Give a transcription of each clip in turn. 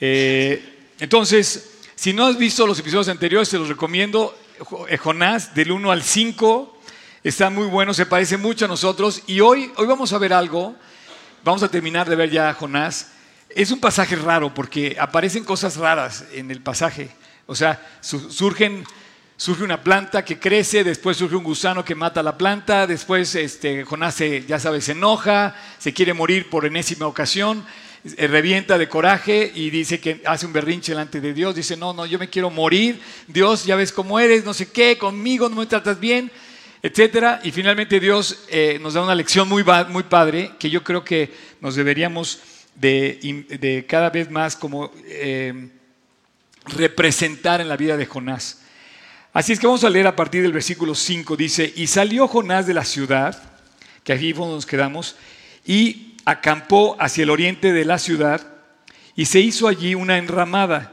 Eh, entonces, si no has visto los episodios anteriores, te los recomiendo. Eh, Jonás, del 1 al 5, está muy bueno, se parece mucho a nosotros. Y hoy, hoy vamos a ver algo, vamos a terminar de ver ya Jonás. Es un pasaje raro porque aparecen cosas raras en el pasaje. O sea, surgen surge una planta que crece, después surge un gusano que mata la planta, después este, Jonás se, ya sabes, se enoja, se quiere morir por enésima ocasión, revienta de coraje y dice que hace un berrinche delante de Dios, dice, no, no, yo me quiero morir, Dios, ya ves cómo eres, no sé qué, conmigo no me tratas bien, etcétera. Y finalmente Dios eh, nos da una lección muy, muy padre que yo creo que nos deberíamos de, cada vez más como eh, representar en la vida de Jonás. Así es que vamos a leer a partir del versículo 5. Dice, y salió Jonás de la ciudad, que aquí nos quedamos, y acampó hacia el oriente de la ciudad, y se hizo allí una enramada,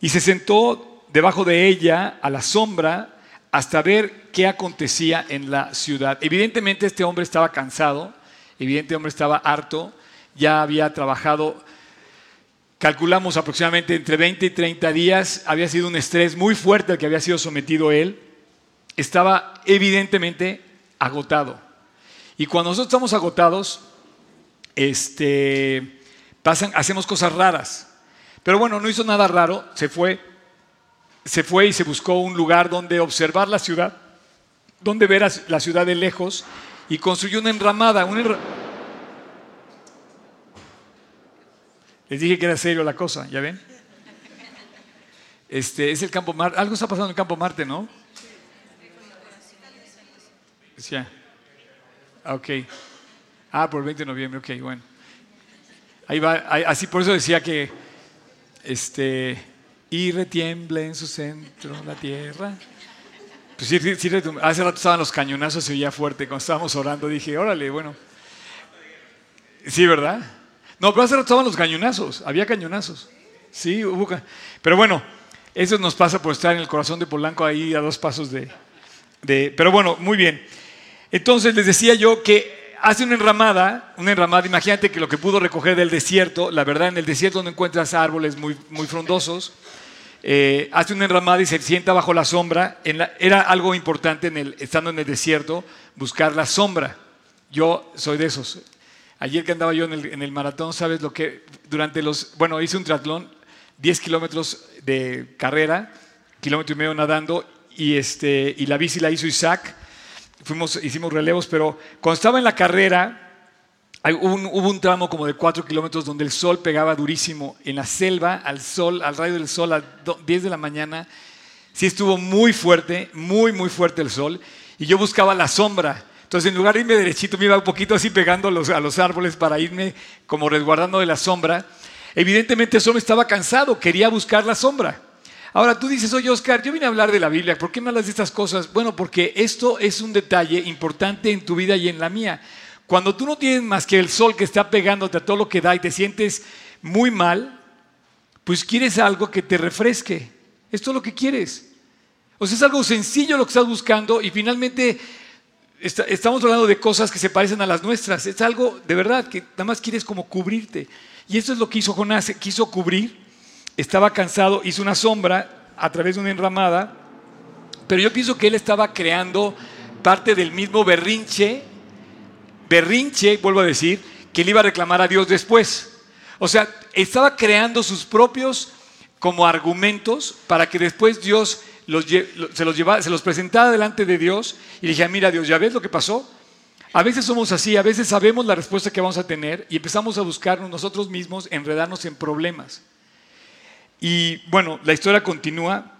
y se sentó debajo de ella a la sombra hasta ver qué acontecía en la ciudad. Evidentemente este hombre estaba cansado, evidentemente hombre estaba harto, ya había trabajado calculamos aproximadamente entre 20 y 30 días, había sido un estrés muy fuerte al que había sido sometido él, estaba evidentemente agotado. Y cuando nosotros estamos agotados, este, pasan, hacemos cosas raras. Pero bueno, no hizo nada raro, se fue, se fue y se buscó un lugar donde observar la ciudad, donde ver la ciudad de lejos y construyó una enramada, una Les dije que era serio la cosa, ¿ya ven? Este, es el campo Marte. Algo está pasando en el campo Marte, ¿no? Ya. Ok. Ah, por el 20 de noviembre, ok, bueno. Ahí va, así por eso decía que, este, y retiemble en su centro la tierra. Pues sí, sí, hace rato estaban los cañonazos, se oía fuerte. Cuando estábamos orando dije, órale, bueno. Sí, ¿verdad? No, pero hace rato estaban los cañonazos, había cañonazos. Sí, hubo. Pero bueno, eso nos pasa por estar en el corazón de Polanco ahí a dos pasos de, de. Pero bueno, muy bien. Entonces les decía yo que hace una enramada, una enramada, imagínate que lo que pudo recoger del desierto, la verdad en el desierto no encuentras árboles muy, muy frondosos, eh, hace una enramada y se sienta bajo la sombra. era algo importante en el, estando en el desierto, buscar la sombra. Yo soy de esos. Ayer que andaba yo en el, maratón, ¿sabes lo que? Durante los. Bueno, hice un triatlón, 10 kilómetros de carrera, kilómetro y medio nadando, y, este, y la bici la hizo Isaac. Fuimos, hicimos relevos, pero cuando estaba en la carrera, un, hubo un tramo como de 4 kilómetros donde el sol pegaba durísimo en la selva, al sol, al rayo del sol, a 10 de la mañana. Sí estuvo muy fuerte, muy, muy fuerte el sol. Y yo buscaba la sombra. Entonces, en lugar de irme derechito, me iba un poquito así pegando los, a los árboles para irme como resguardando de la sombra. Evidentemente, eso me estaba cansado, quería buscar la sombra. Ahora tú dices, oye Oscar, yo vine a hablar de la Biblia, ¿por qué me hablas de estas cosas? Bueno, porque esto es un detalle importante en tu vida y en la mía. Cuando tú no tienes más que el sol que está pegándote a todo lo que da y te sientes muy mal, pues quieres algo que te refresque. Esto es lo que quieres. O sea, es algo sencillo lo que estás buscando y finalmente estamos hablando de cosas que se parecen a las nuestras. Es algo de verdad que nada más quieres como cubrirte. Y eso es lo que hizo Jonás. Quiso cubrir, estaba cansado, hizo una sombra a través de una enramada. Pero yo pienso que él estaba creando parte del mismo berrinche, berrinche, vuelvo a decir, que él iba a reclamar a Dios después. O sea, estaba creando sus propios como argumentos para que después Dios se, los se los presentaba delante de Dios y dije, mira Dios, ¿ya ves lo que pasó? A veces somos así, a veces sabemos la respuesta que vamos a tener y empezamos a buscarnos nosotros mismos, enredarnos en problemas. Y bueno, la historia continúa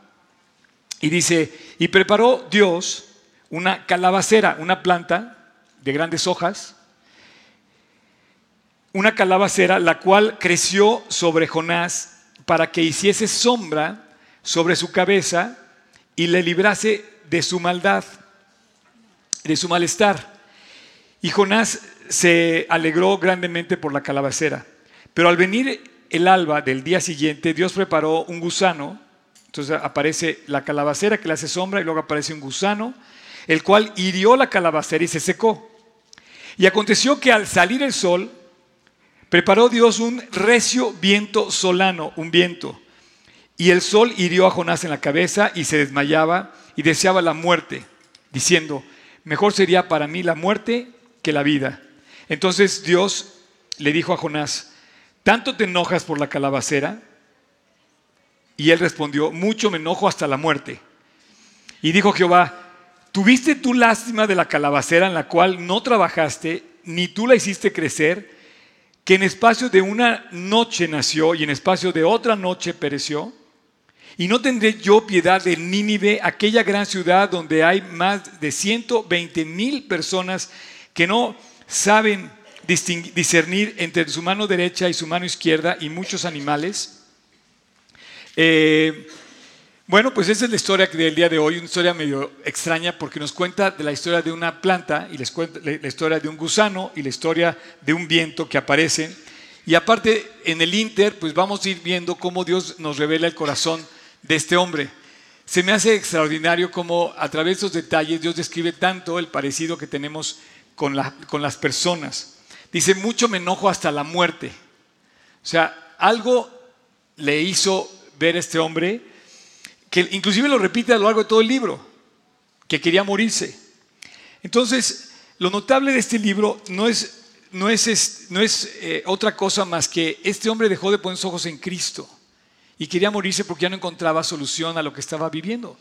y dice, y preparó Dios una calabacera, una planta de grandes hojas, una calabacera, la cual creció sobre Jonás para que hiciese sombra sobre su cabeza y le librase de su maldad, de su malestar. Y Jonás se alegró grandemente por la calabacera. Pero al venir el alba del día siguiente, Dios preparó un gusano. Entonces aparece la calabacera que le hace sombra y luego aparece un gusano, el cual hirió la calabacera y se secó. Y aconteció que al salir el sol, Preparó Dios un recio viento solano, un viento. Y el sol hirió a Jonás en la cabeza y se desmayaba y deseaba la muerte, diciendo, mejor sería para mí la muerte que la vida. Entonces Dios le dijo a Jonás, ¿tanto te enojas por la calabacera? Y él respondió, mucho me enojo hasta la muerte. Y dijo Jehová, ¿tuviste tú lástima de la calabacera en la cual no trabajaste, ni tú la hiciste crecer, que en espacio de una noche nació y en espacio de otra noche pereció? Y no tendré yo piedad de Nínive, aquella gran ciudad donde hay más de 120 mil personas que no saben discernir entre su mano derecha y su mano izquierda y muchos animales. Eh, bueno, pues esa es la historia del día de hoy, una historia medio extraña porque nos cuenta de la historia de una planta y les cuenta la historia de un gusano y la historia de un viento que aparece. Y aparte, en el Inter, pues vamos a ir viendo cómo Dios nos revela el corazón de este hombre. Se me hace extraordinario cómo a través de esos detalles Dios describe tanto el parecido que tenemos con, con las personas. Dice, mucho me enojo hasta la muerte. O sea, algo le hizo ver a este hombre, que inclusive lo repite a lo largo de todo el libro, que quería morirse. Entonces, lo notable de este libro no es, no es, no es eh, otra cosa más que este hombre dejó de poner sus ojos en Cristo y quería morirse porque ya no encontraba solución a lo que estaba viviendo.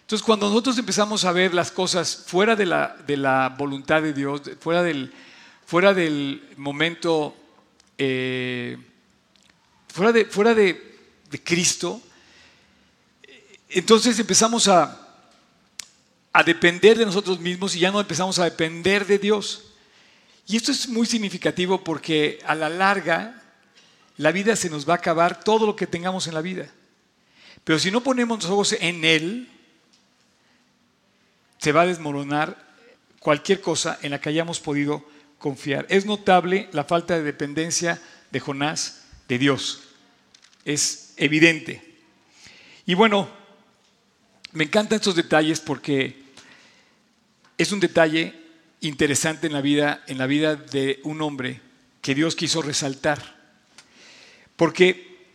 Entonces, cuando nosotros empezamos a ver las cosas fuera de la, de la voluntad de Dios, fuera del, fuera del momento, eh, fuera, de, fuera de, Cristo, entonces empezamos a, a depender de nosotros mismos y ya no empezamos a depender de Dios. Y esto es muy significativo porque a la larga la vida se nos va a acabar todo lo que tengamos en la vida. Pero si no ponemos los ojos en Él, se va a desmoronar cualquier cosa en la que hayamos podido confiar. Es notable la falta de dependencia de Jonás de Dios. Es evidente. Y bueno, me encantan estos detalles porque es un detalle interesante en la vida, en la vida de un hombre que Dios quiso resaltar. Porque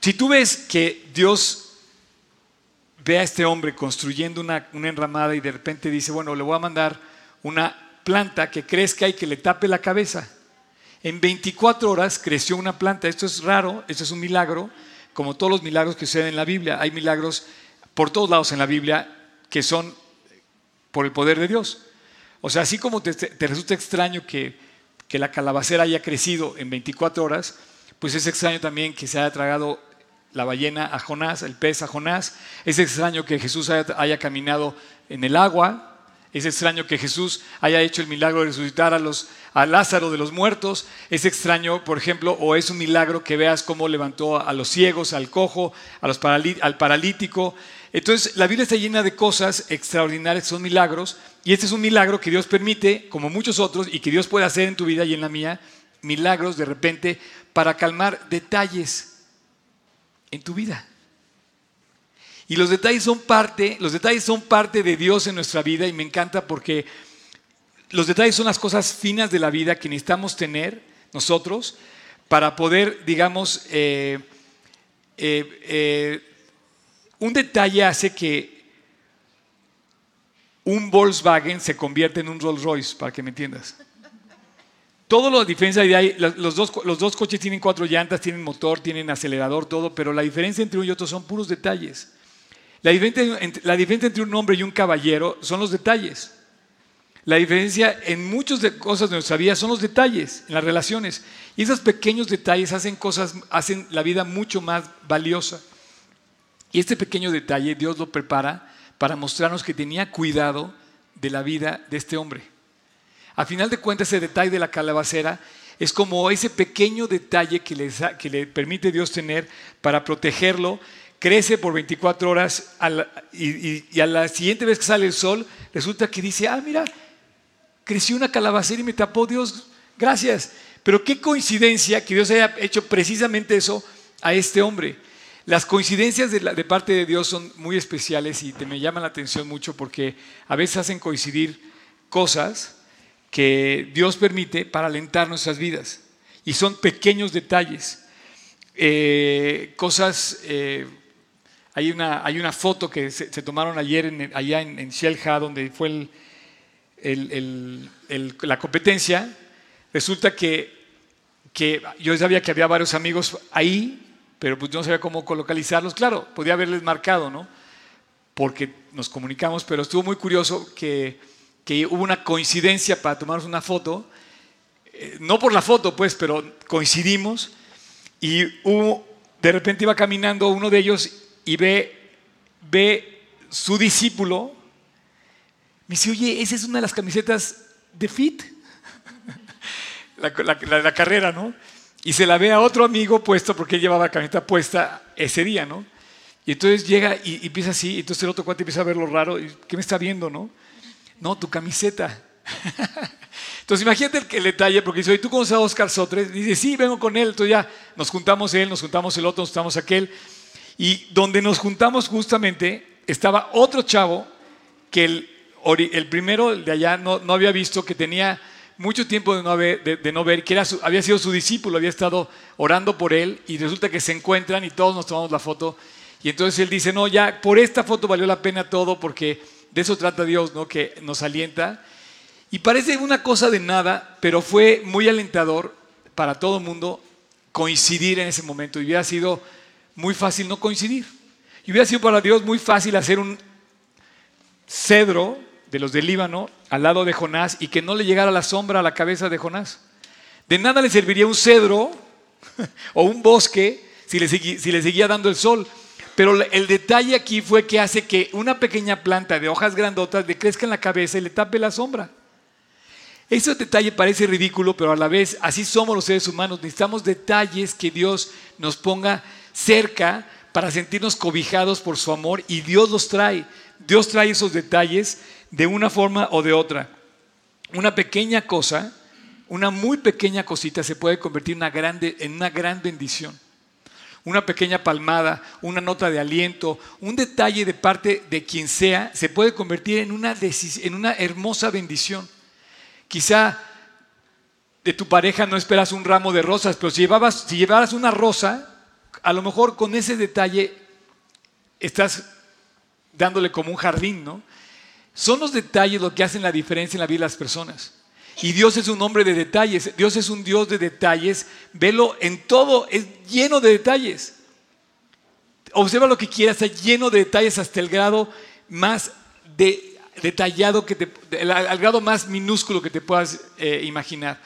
si tú ves que Dios ve a este hombre construyendo una, una, enramada y de repente dice, bueno, le voy a mandar una planta que crezca y que le tape la cabeza. En 24 horas creció una planta. Esto es raro, esto es un milagro, como todos los milagros que suceden en la Biblia. Hay milagros por todos lados en la Biblia que son por el poder de Dios. O sea, así como te, resulta extraño que, la calabacera haya crecido en 24 horas, pues es extraño también que se haya tragado la ballena a Jonás, el pez a Jonás. Es extraño que Jesús haya caminado en el agua, es extraño que Jesús haya hecho el milagro de resucitar a, los, a Lázaro de los muertos. Es extraño, por ejemplo, o es un milagro que veas cómo levantó a los ciegos, al cojo, a los al paralítico. Entonces, la Biblia está llena de cosas extraordinarias, son milagros. Y este es un milagro que Dios permite, como muchos otros, y que Dios puede hacer en tu vida y en la mía, milagros de repente para calmar detalles en tu vida. Y los detalles son parte, los detalles son parte de Dios en nuestra vida y me encanta porque los detalles son las cosas finas de la vida que necesitamos tener nosotros para poder, digamos, eh, eh, eh, un detalle hace que un Volkswagen se convierta en un Rolls Royce, para que me entiendas. Todo lo diferencia de ahí, los dos, los dos coches tienen cuatro llantas, tienen motor, tienen acelerador, todo, pero la diferencia entre uno y otro son puros detalles. La diferencia, entre un hombre y un caballero son los detalles. La diferencia en muchas de cosas de nuestra vida son los detalles, en las relaciones. Y esos pequeños detalles hacen cosas, hacen la vida mucho más valiosa. Y este pequeño detalle Dios lo prepara para mostrarnos que tenía cuidado de la vida de este hombre. A final de cuentas, ese detalle de la calabacera es como ese pequeño detalle que le, que le permite Dios tener para protegerlo crece por 24 horas y, a la siguiente vez que sale el sol, resulta que dice, ah, mira, creció una calabacera y me tapó Dios, gracias. Pero qué coincidencia que Dios haya hecho precisamente eso a este hombre. Las coincidencias de, de parte de Dios son muy especiales y te me llaman la atención mucho porque a veces hacen coincidir cosas que Dios permite para alentar nuestras vidas. Y son pequeños detalles. Eh, cosas, eh, hay, una, hay una foto que se, tomaron ayer allá en, en Shelja, donde fue la competencia. Resulta que, que yo sabía que había varios amigos ahí, pero pues no sabía cómo localizarlos. Claro, podía haberles marcado, ¿no? Porque nos comunicamos, pero estuvo muy curioso que, que hubo una coincidencia para tomarnos una foto. Eh, no por la foto, pues, pero coincidimos y de repente iba caminando uno de ellos y ve, ve su discípulo. Me dice, oye, esa es una de las camisetas de Fit. la, carrera, ¿no? Y se la ve a otro amigo puesto porque él llevaba la camiseta puesta ese día, ¿no? Y entonces llega y, y empieza así, y entonces el otro cuate empieza a ver lo raro, y, ¿qué me está viendo, no? No, tu camiseta. Entonces imagínate el, el, detalle, porque dice, ¿tú conoces a Oscar Sotres? Dice, sí, vengo con él. Entonces ya nos juntamos él, nos juntamos el otro, nos juntamos aquel. Y donde nos juntamos justamente estaba otro chavo que el, el primero de allá no, no, había visto, que tenía mucho tiempo de no, haber, de, no ver, que era había sido su discípulo, había estado orando por él y resulta que se encuentran y todos nos tomamos la foto. Y entonces él dice, no, ya por esta foto valió la pena todo porque de eso trata Dios, ¿no? Que nos alienta y parece una cosa de nada, pero fue muy alentador para todo el mundo coincidir en ese momento. Y hubiera sido muy fácil no coincidir. Y hubiera sido para Dios muy fácil hacer un cedro de los del Líbano al lado de Jonás y que no le llegara la sombra a la cabeza de Jonás. De nada le serviría un cedro o un bosque si le, seguía dando el sol. Pero el detalle aquí fue que hace que una pequeña planta de hojas grandotas le crezca en la cabeza y le tape la sombra. Ese detalle parece ridículo, pero a la vez así somos los seres humanos. Necesitamos detalles que Dios nos ponga cerca para sentirnos cobijados por su amor y Dios los trae. Dios trae esos detalles de una forma o de otra. Una pequeña cosa, una muy pequeña cosita se puede convertir en una, grande, en una gran bendición. Una pequeña palmada, una nota de aliento, un detalle de parte de quien sea, se puede convertir en una, en una hermosa bendición. Quizá de tu pareja no esperas un ramo de rosas, pero si, llevabas, si llevaras una rosa, a lo mejor con ese detalle estás dándole como un jardín, ¿no? Son los detalles lo que hacen la diferencia en la vida de las personas. Y Dios es un hombre de detalles, Dios es un Dios de detalles, velo en todo, es lleno de detalles. Observa lo que quieras, está lleno de detalles hasta el grado más de detallado, que te, al grado más minúsculo que te puedas eh, imaginar.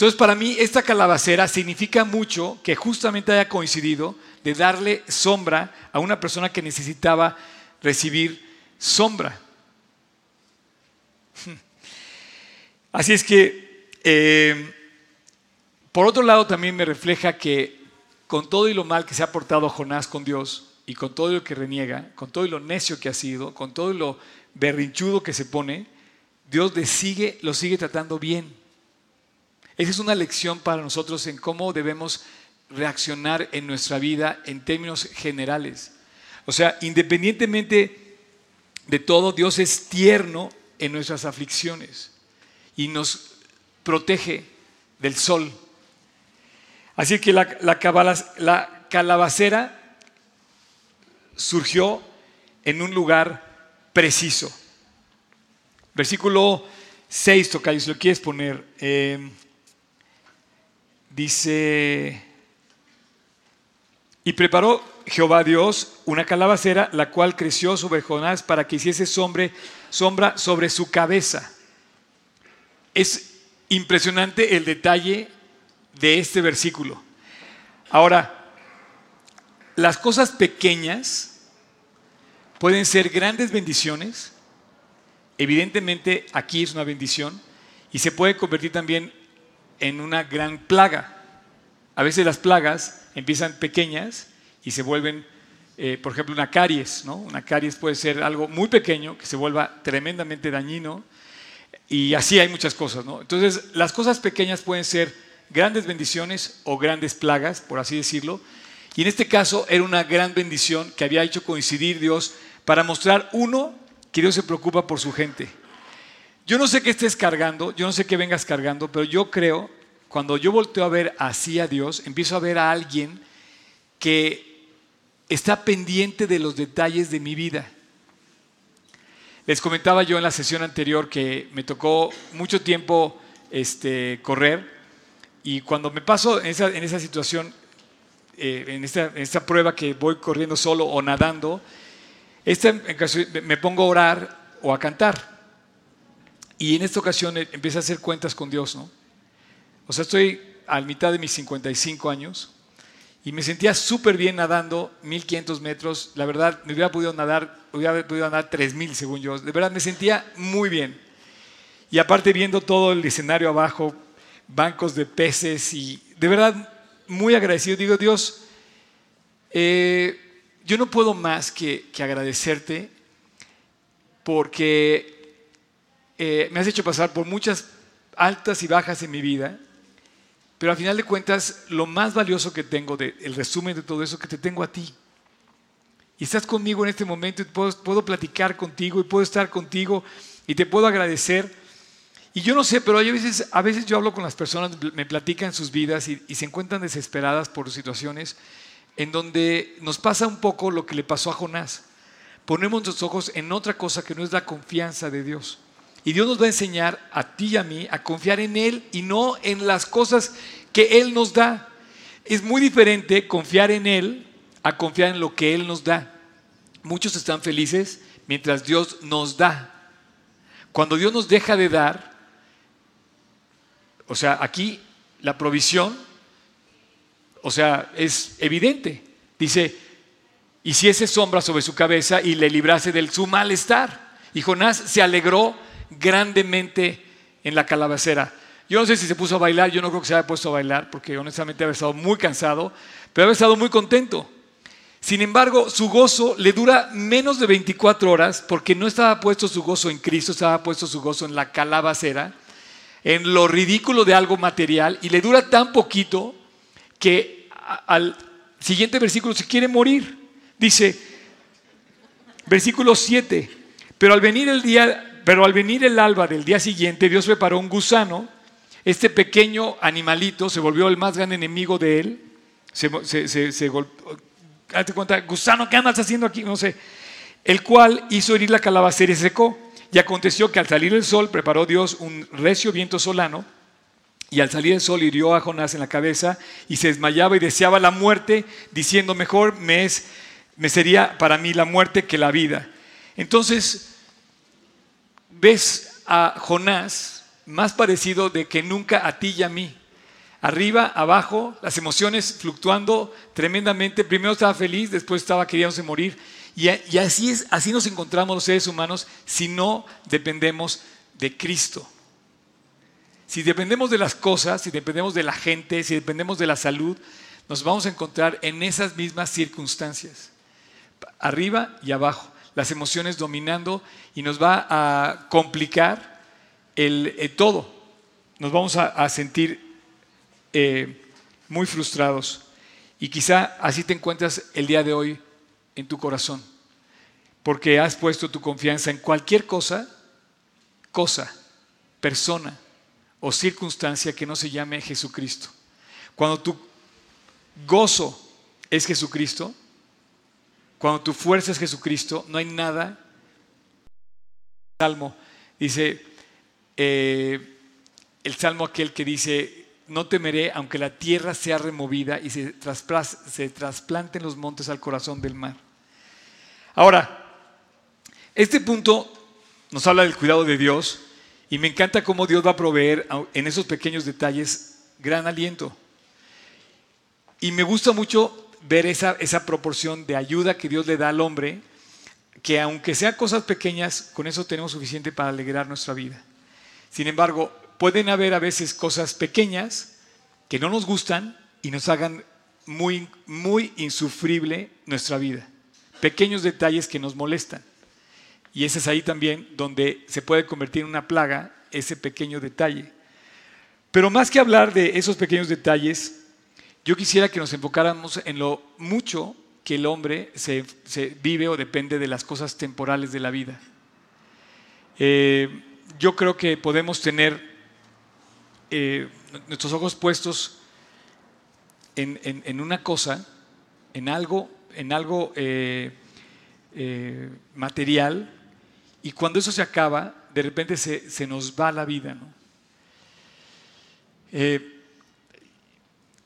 Entonces, para mí, esta calabacera significa mucho que justamente haya coincidido de darle sombra a una persona que necesitaba recibir sombra. Así es que, eh, por otro lado, también me refleja que con todo y lo mal que se ha portado Jonás con Dios, y con todo lo que reniega, con todo lo necio que ha sido, con todo lo berrinchudo que se pone, Dios le sigue, lo sigue tratando bien. Esa es una lección para nosotros en cómo debemos reaccionar en nuestra vida en términos generales. O sea, independientemente de todo, Dios es tierno en nuestras aflicciones y nos protege del sol. Así que la, la calabacera surgió en un lugar preciso. Versículo 6, Tocayo, si lo quieres poner. Eh, dice, y preparó Jehová Dios una calabacera, la cual creció sobre Jonás para que hiciese sombra sobre su cabeza. Es impresionante el detalle de este versículo. Ahora, las cosas pequeñas pueden ser grandes bendiciones. Evidentemente aquí es una bendición y se puede convertir también en una gran plaga. A veces las plagas empiezan pequeñas y se vuelven, eh, por ejemplo, una caries. Una caries puede ser algo muy pequeño que se vuelva tremendamente dañino y así hay muchas cosas. Entonces, las cosas pequeñas pueden ser grandes bendiciones o grandes plagas, por así decirlo. Y en este caso era una gran bendición que había hecho coincidir Dios para mostrar, uno, que Dios se preocupa por su gente. Yo no sé qué estés cargando, yo no sé qué vengas cargando, pero yo creo cuando yo volteo a ver así a Dios, empiezo a ver a alguien que está pendiente de los detalles de mi vida. Les comentaba yo en la sesión anterior que me tocó mucho tiempo este, correr y cuando me paso en esa, situación, eh, en, esta, prueba que voy corriendo solo o nadando, esta, me pongo a orar o a cantar. Y en esta ocasión eh, empiezo a hacer cuentas con Dios, ¿no? O sea, estoy a mitad de mis 55 años y me sentía súper bien nadando 1500 metros. La verdad, me hubiera podido nadar, hubiera podido nadar 3000 según yo. De verdad, me sentía muy bien. Y aparte viendo todo el escenario abajo, bancos de peces y de verdad muy agradecido. Digo, Dios, eh, yo no puedo más que, agradecerte porque eh, me has hecho pasar por muchas altas y bajas en mi vida pero al final de cuentas, lo más valioso que tengo, de, el resumen de todo eso, que te tengo a ti. Y estás conmigo en este momento y puedo, platicar contigo y puedo estar contigo y te puedo agradecer. Y yo no sé, pero a veces, a veces yo hablo con las personas, me platican sus vidas y, se encuentran desesperadas por situaciones en donde nos pasa un poco lo que le pasó a Jonás. Ponemos nuestros ojos en otra cosa que no es la confianza de Dios. Y Dios nos va a enseñar a ti y a mí a confiar en Él y no en las cosas que Él nos da. Es muy diferente confiar en Él a confiar en lo que Él nos da. Muchos están felices mientras Dios nos da. Cuando Dios nos deja de dar, o sea, aquí la provisión, o sea, es evidente. Dice, y si ese sombra sobre su cabeza y le librase del su malestar. Y Jonás se alegró grandemente en la calabacera. Yo no sé si se puso a bailar, yo no creo que se haya puesto a bailar, porque honestamente había estado muy cansado, pero había estado muy contento. Sin embargo, su gozo le dura menos de 24 horas, porque no estaba puesto su gozo en Cristo, estaba puesto su gozo en la calabacera, en lo ridículo de algo material, y le dura tan poquito que al siguiente versículo se quiere morir. Dice, versículo 7, pero al venir el día pero al venir el alba del día siguiente, Dios preparó un gusano. Este pequeño animalito se volvió el más gran enemigo de él. Se, se, se, Date cuenta, gusano, ¿qué andas haciendo aquí? No sé. El cual hizo herir la calabacera y se secó. Y aconteció que al salir el sol, preparó Dios un recio viento solano. Y al salir el sol hirió a Jonás en la cabeza y se desmayaba y deseaba la muerte, diciendo, mejor me, es, me sería para mí la muerte que la vida. Entonces, ves a Jonás más parecido de que nunca a ti y a mí. Arriba, abajo, las emociones fluctuando tremendamente. Primero estaba feliz, después estaba queriéndose morir. Y, así, es, así nos encontramos los seres humanos si no dependemos de Cristo. Si dependemos de las cosas, si dependemos de la gente, si dependemos de la salud, nos vamos a encontrar en esas mismas circunstancias. Arriba y abajo las emociones dominando y nos va a complicar el, eh, todo. Nos vamos a, sentir eh, muy frustrados. Y quizá así te encuentras el día de hoy en tu corazón, porque has puesto tu confianza en cualquier cosa, cosa, persona o circunstancia que no se llame Jesucristo. Cuando tu gozo es Jesucristo, cuando tu fuerza es Jesucristo, no hay nada. Salmo dice, eh, el salmo aquel que dice, no temeré aunque la tierra sea removida y se, se trasplanten los montes al corazón del mar. Ahora, este punto nos habla del cuidado de Dios y me encanta cómo Dios va a proveer en esos pequeños detalles gran aliento. Y me gusta mucho ver esa, esa proporción de ayuda que Dios le da al hombre, que aunque sean cosas pequeñas, con eso tenemos suficiente para alegrar nuestra vida. Sin embargo, pueden haber a veces cosas pequeñas que no nos gustan y nos hagan muy, muy insufrible nuestra vida. Pequeños detalles que nos molestan. Y ese es ahí también donde se puede convertir en una plaga ese pequeño detalle. Pero más que hablar de esos pequeños detalles, yo quisiera que nos enfocáramos en lo mucho que el hombre se, vive o depende de las cosas temporales de la vida. Eh, yo creo que podemos tener eh, nuestros ojos puestos en, una cosa, en algo, en algo eh, material, y cuando eso se acaba, de repente se, nos va la vida. Eh,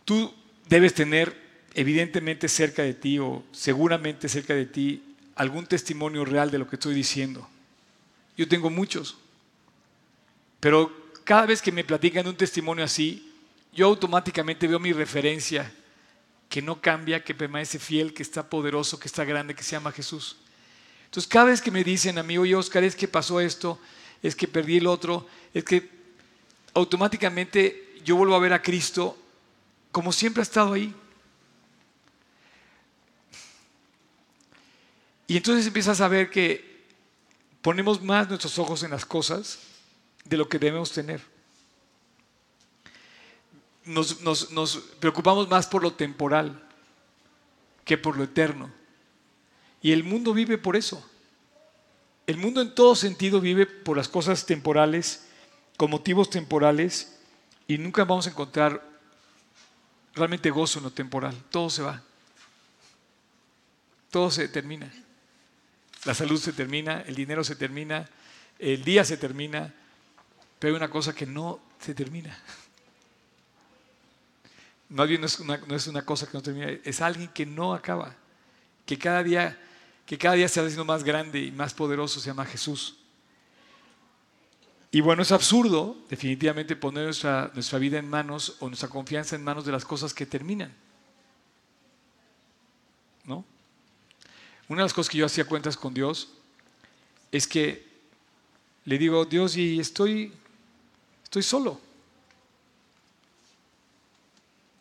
tú debes tener evidentemente cerca de ti o seguramente cerca de ti algún testimonio real de lo que estoy diciendo. Yo tengo muchos, pero cada vez que me platican un testimonio así, yo automáticamente veo mi referencia que no cambia, que permanece fiel, que está poderoso, que está grande, que se llama Jesús. Entonces, cada vez que me dicen a mí, oye Oscar, es que pasó esto, es que perdí el otro, es que automáticamente yo vuelvo a ver a Cristo como siempre ha estado ahí. Y entonces empiezas a ver que ponemos más nuestros ojos en las cosas de lo que debemos tener. Nos, nos, preocupamos más por lo temporal que por lo eterno. Y el mundo vive por eso. El mundo en todo sentido vive por las cosas temporales, con motivos temporales, y nunca vamos a encontrar realmente gozo en lo temporal. Todo se va. Todo se termina. La salud se termina, el dinero se termina, el día se termina, pero hay una cosa que no se termina. Más no es una, no es una cosa que no termina, es alguien que no acaba, que cada día, que cada día se va haciendo más grande y más poderoso, se llama Jesús. Y bueno, es absurdo definitivamente poner nuestra, vida en manos o nuestra confianza en manos de las cosas que terminan. ¿No? Una de las cosas que yo hacía cuentas con Dios es que le digo, Dios, y estoy, estoy solo.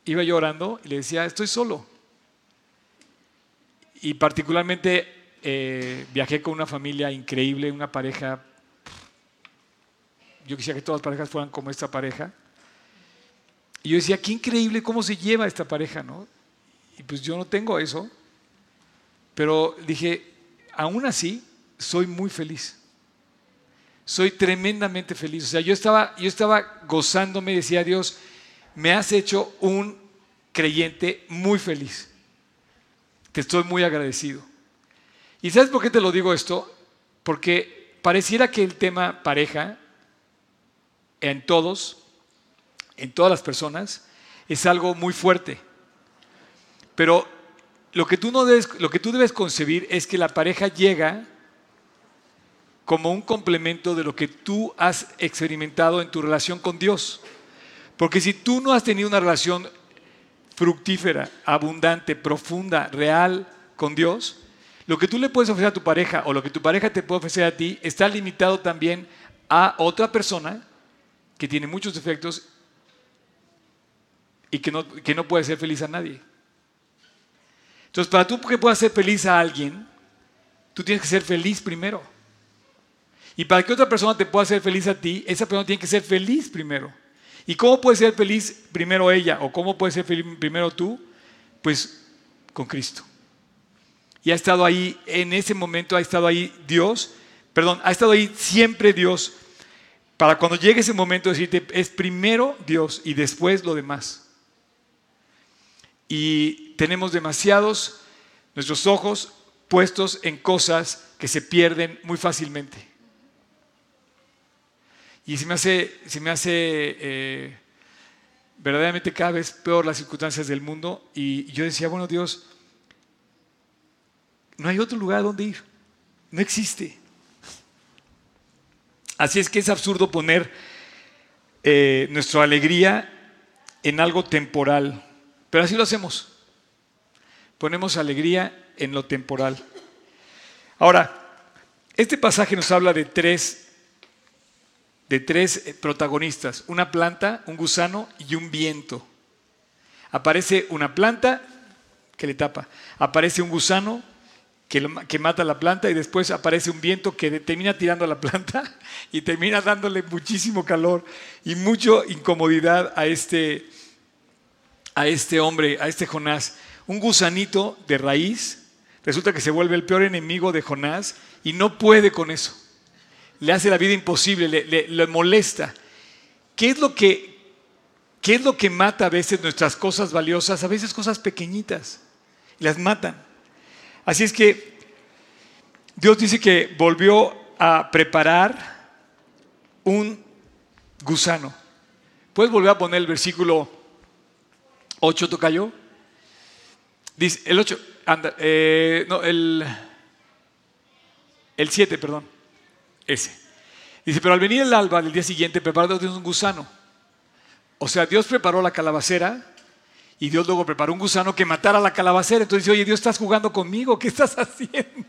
Iba llorando y le decía, estoy solo. Y particularmente eh, viajé con una familia increíble, una pareja. Yo quisiera que todas las parejas fueran como esta pareja. Y yo decía, qué increíble cómo se lleva esta pareja, ¿no? Y pues yo no tengo eso. Pero dije, aún así, soy muy feliz. Soy tremendamente feliz. O sea, yo estaba, yo estaba gozándome, decía Dios, me has hecho un creyente muy feliz. Te estoy muy agradecido. ¿Y sabes por qué te lo digo esto? Porque pareciera que el tema pareja en todos, en todas las personas, es algo muy fuerte. Pero lo que tú, no debes, lo que tú debes concebir es que la pareja llega como un complemento de lo que tú has experimentado en tu relación con Dios. Porque si tú no has tenido una relación fructífera, abundante, profunda, real con Dios, lo que tú le puedes ofrecer a tu pareja o lo que tu pareja te puede ofrecer a ti está limitado también a otra persona que tiene muchos defectos y que no, que no puede ser feliz a nadie. Entonces, para tú que puedas ser feliz a alguien, tú tienes que ser feliz primero. Y para que otra persona te pueda hacer feliz a ti, esa persona tiene que ser feliz primero. ¿Y cómo puede ser feliz primero ella o cómo puede ser feliz primero tú? Pues con Cristo. Y ha estado ahí, en ese momento ha estado ahí Dios, perdón, ha estado ahí siempre Dios, para cuando llegue ese momento decirte, es primero Dios y después lo demás y tenemos demasiados nuestros ojos puestos en cosas que se pierden muy fácilmente. Y se me hace, se me hace eh, verdaderamente cada vez peor las circunstancias del mundo. Y yo decía, bueno Dios, no hay otro lugar donde ir. No existe. Así es que es absurdo poner eh, nuestra alegría en algo temporal. Pero así lo hacemos. Ponemos alegría en lo temporal. Ahora, este pasaje nos habla de tres, de tres eh, protagonistas, una planta, un gusano y un viento. Aparece una planta que le tapa, aparece un gusano que, que, mata la planta y después aparece un viento que termina tirando a la planta y termina dándole muchísimo calor y mucha incomodidad a este, a este hombre, a este Jonás, un gusanito de raíz, resulta que se vuelve el peor enemigo de Jonás y no puede con eso. Le hace la vida imposible, le, molesta. ¿Qué es lo que ¿Qué es lo que mata a veces nuestras cosas valiosas? A veces cosas pequeñitas. Las matan. Así es que Dios dice que volvió a preparar un gusano. ¿Puedes volver a poner el versículo 8, tocayo? Dice, el 8, anda, eh, no, el, el 7, perdón, ese. Dice, pero al venir el alba del día siguiente, preparó Dios un gusano. O sea, Dios preparó la calabacera y Dios luego preparó un gusano que matara la calabacera. Entonces dice, oye, Dios, estás jugando conmigo, ¿qué estás haciendo?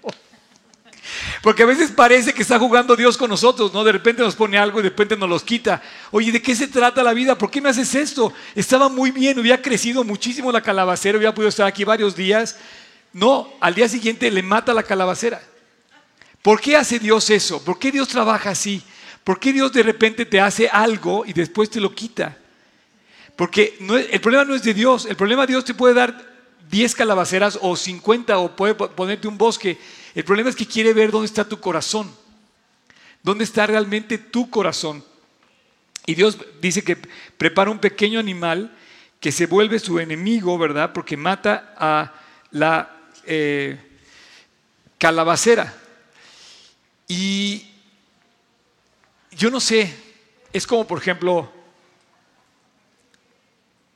Porque a veces parece que está jugando Dios con nosotros, ¿no? De repente nos pone algo y de repente nos los quita. Oye, ¿de qué se trata la vida? ¿Por qué me haces esto? Estaba muy bien, había crecido muchísimo la calabacera, había podido estar aquí varios días. No, al día siguiente le mata la calabacera. ¿Por qué hace Dios eso? ¿Por qué Dios trabaja así? ¿Por qué Dios de repente te hace algo y después te lo quita? Porque el problema no es de Dios, el problema Dios te puede dar 10 calabaceras o 50 o puede ponerte un bosque el problema es que quiere ver dónde está tu corazón, dónde está realmente tu corazón. Y Dios dice que prepara un pequeño animal que se vuelve su enemigo, ¿verdad? Porque mata a la eh, calabacera. Y yo no sé, es como por ejemplo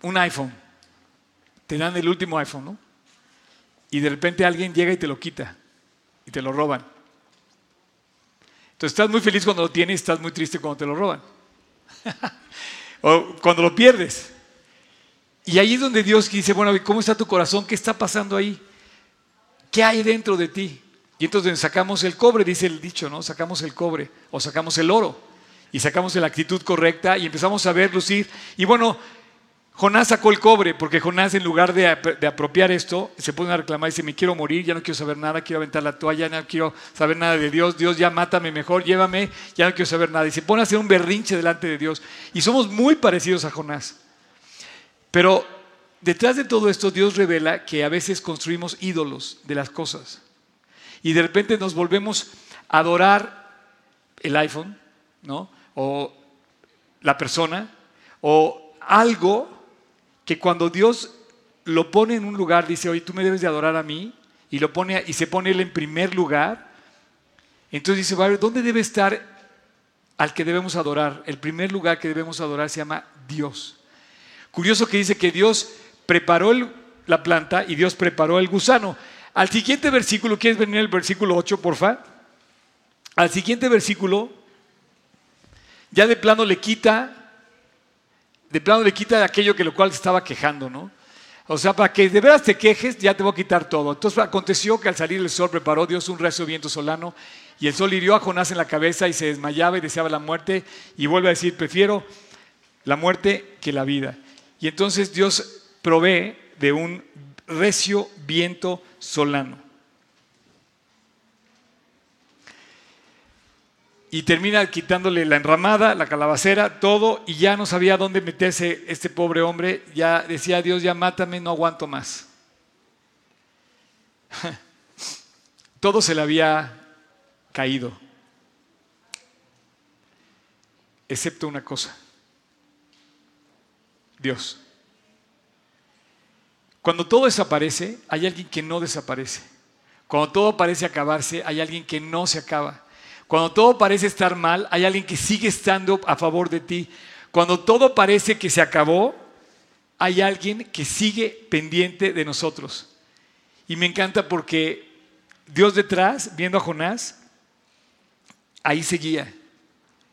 un iPhone. Te dan el último iPhone, ¿no? Y de repente alguien llega y te lo quita y te lo roban. Entonces estás muy feliz cuando lo tienes y estás muy triste cuando te lo roban. o cuando lo pierdes. Y ahí es donde Dios dice, bueno, ¿cómo está tu corazón? ¿Qué está pasando ahí? ¿Qué hay dentro de ti? Y entonces sacamos el cobre, dice el dicho, ¿no? Sacamos el cobre o sacamos el oro y sacamos la actitud correcta y empezamos a ver, lucir. Y bueno, Jonás sacó el cobre porque Jonás en lugar de, apropiar esto se pone a reclamar y dice, me quiero morir, ya no quiero saber nada, quiero aventar la toalla, ya no quiero saber nada de Dios, Dios ya mátame mejor, llévame, ya no quiero saber nada. Y se pone a hacer un berrinche delante de Dios. Y somos muy parecidos a Jonás. Pero detrás de todo esto Dios revela que a veces construimos ídolos de las cosas. Y de repente nos volvemos a adorar el iPhone, ¿no? O la persona, o algo que cuando Dios lo pone en un lugar, dice, oye, tú me debes de adorar a mí, y, lo pone, y se pone él en primer lugar, entonces dice, ¿dónde debe estar al que debemos adorar? El primer lugar que debemos adorar se llama Dios. Curioso que dice que Dios preparó la planta y Dios preparó el gusano. Al siguiente versículo, ¿quieres venir el versículo 8, porfa? Al siguiente versículo, ya de plano le quita de plano le quita aquello que lo cual estaba quejando, ¿no? O sea, para que de veras te quejes, ya te voy a quitar todo. Entonces aconteció que al salir el sol preparó Dios un recio viento solano y el sol hirió a Jonás en la cabeza y se desmayaba y deseaba la muerte y vuelve a decir, prefiero la muerte que la vida. Y entonces Dios provee de un recio viento solano. Y termina quitándole la enramada, la calabacera, todo, y ya no sabía dónde meterse este pobre hombre, ya decía Dios, ya mátame, no aguanto más. Todo se le había caído, excepto una cosa, Dios. Cuando todo desaparece, hay alguien que no desaparece. Cuando todo parece acabarse, hay alguien que no se acaba. Cuando todo parece estar mal, hay alguien que sigue estando a favor de ti. Cuando todo parece que se acabó, hay alguien que sigue pendiente de nosotros. Y me encanta porque Dios detrás, viendo a Jonás, ahí seguía,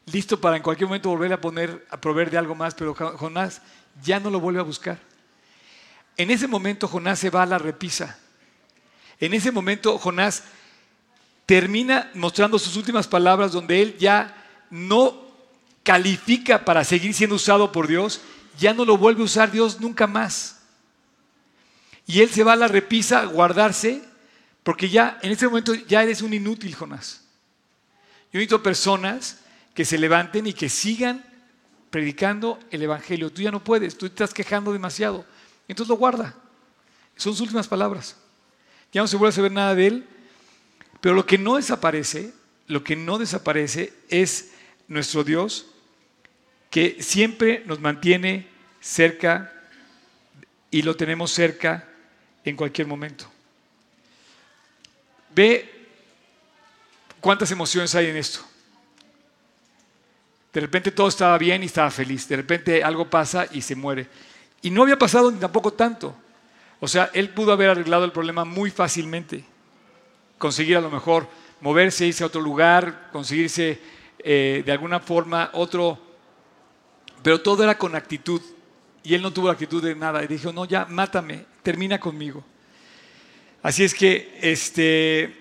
listo para en cualquier momento volver a poner, a proveer de algo más, pero Jonás ya no lo vuelve a buscar. En ese momento Jonás se va a la repisa. En ese momento Jonás termina mostrando sus últimas palabras donde él ya no califica para seguir siendo usado por Dios, ya no lo vuelve a usar Dios nunca más. Y él se va a la repisa a guardarse, porque ya en este momento ya eres un inútil, Jonás. Yo necesito personas que se levanten y que sigan predicando el Evangelio. Tú ya no puedes, tú estás quejando demasiado. Entonces lo guarda. Son sus últimas palabras. Ya no se vuelve a saber nada de él pero lo que no desaparece, lo que no desaparece es nuestro Dios que siempre nos mantiene cerca y lo tenemos cerca en cualquier momento. Ve cuántas emociones hay en esto. De repente todo estaba bien y estaba feliz. De repente algo pasa y se muere. Y no había pasado ni tampoco tanto. O sea, él pudo haber arreglado el problema muy fácilmente. Conseguir a lo mejor moverse, irse a otro lugar, conseguirse eh, de alguna forma otro. Pero todo era con actitud. Y él no tuvo actitud de nada. Y dijo, no, ya, mátame, termina conmigo. Así es que este,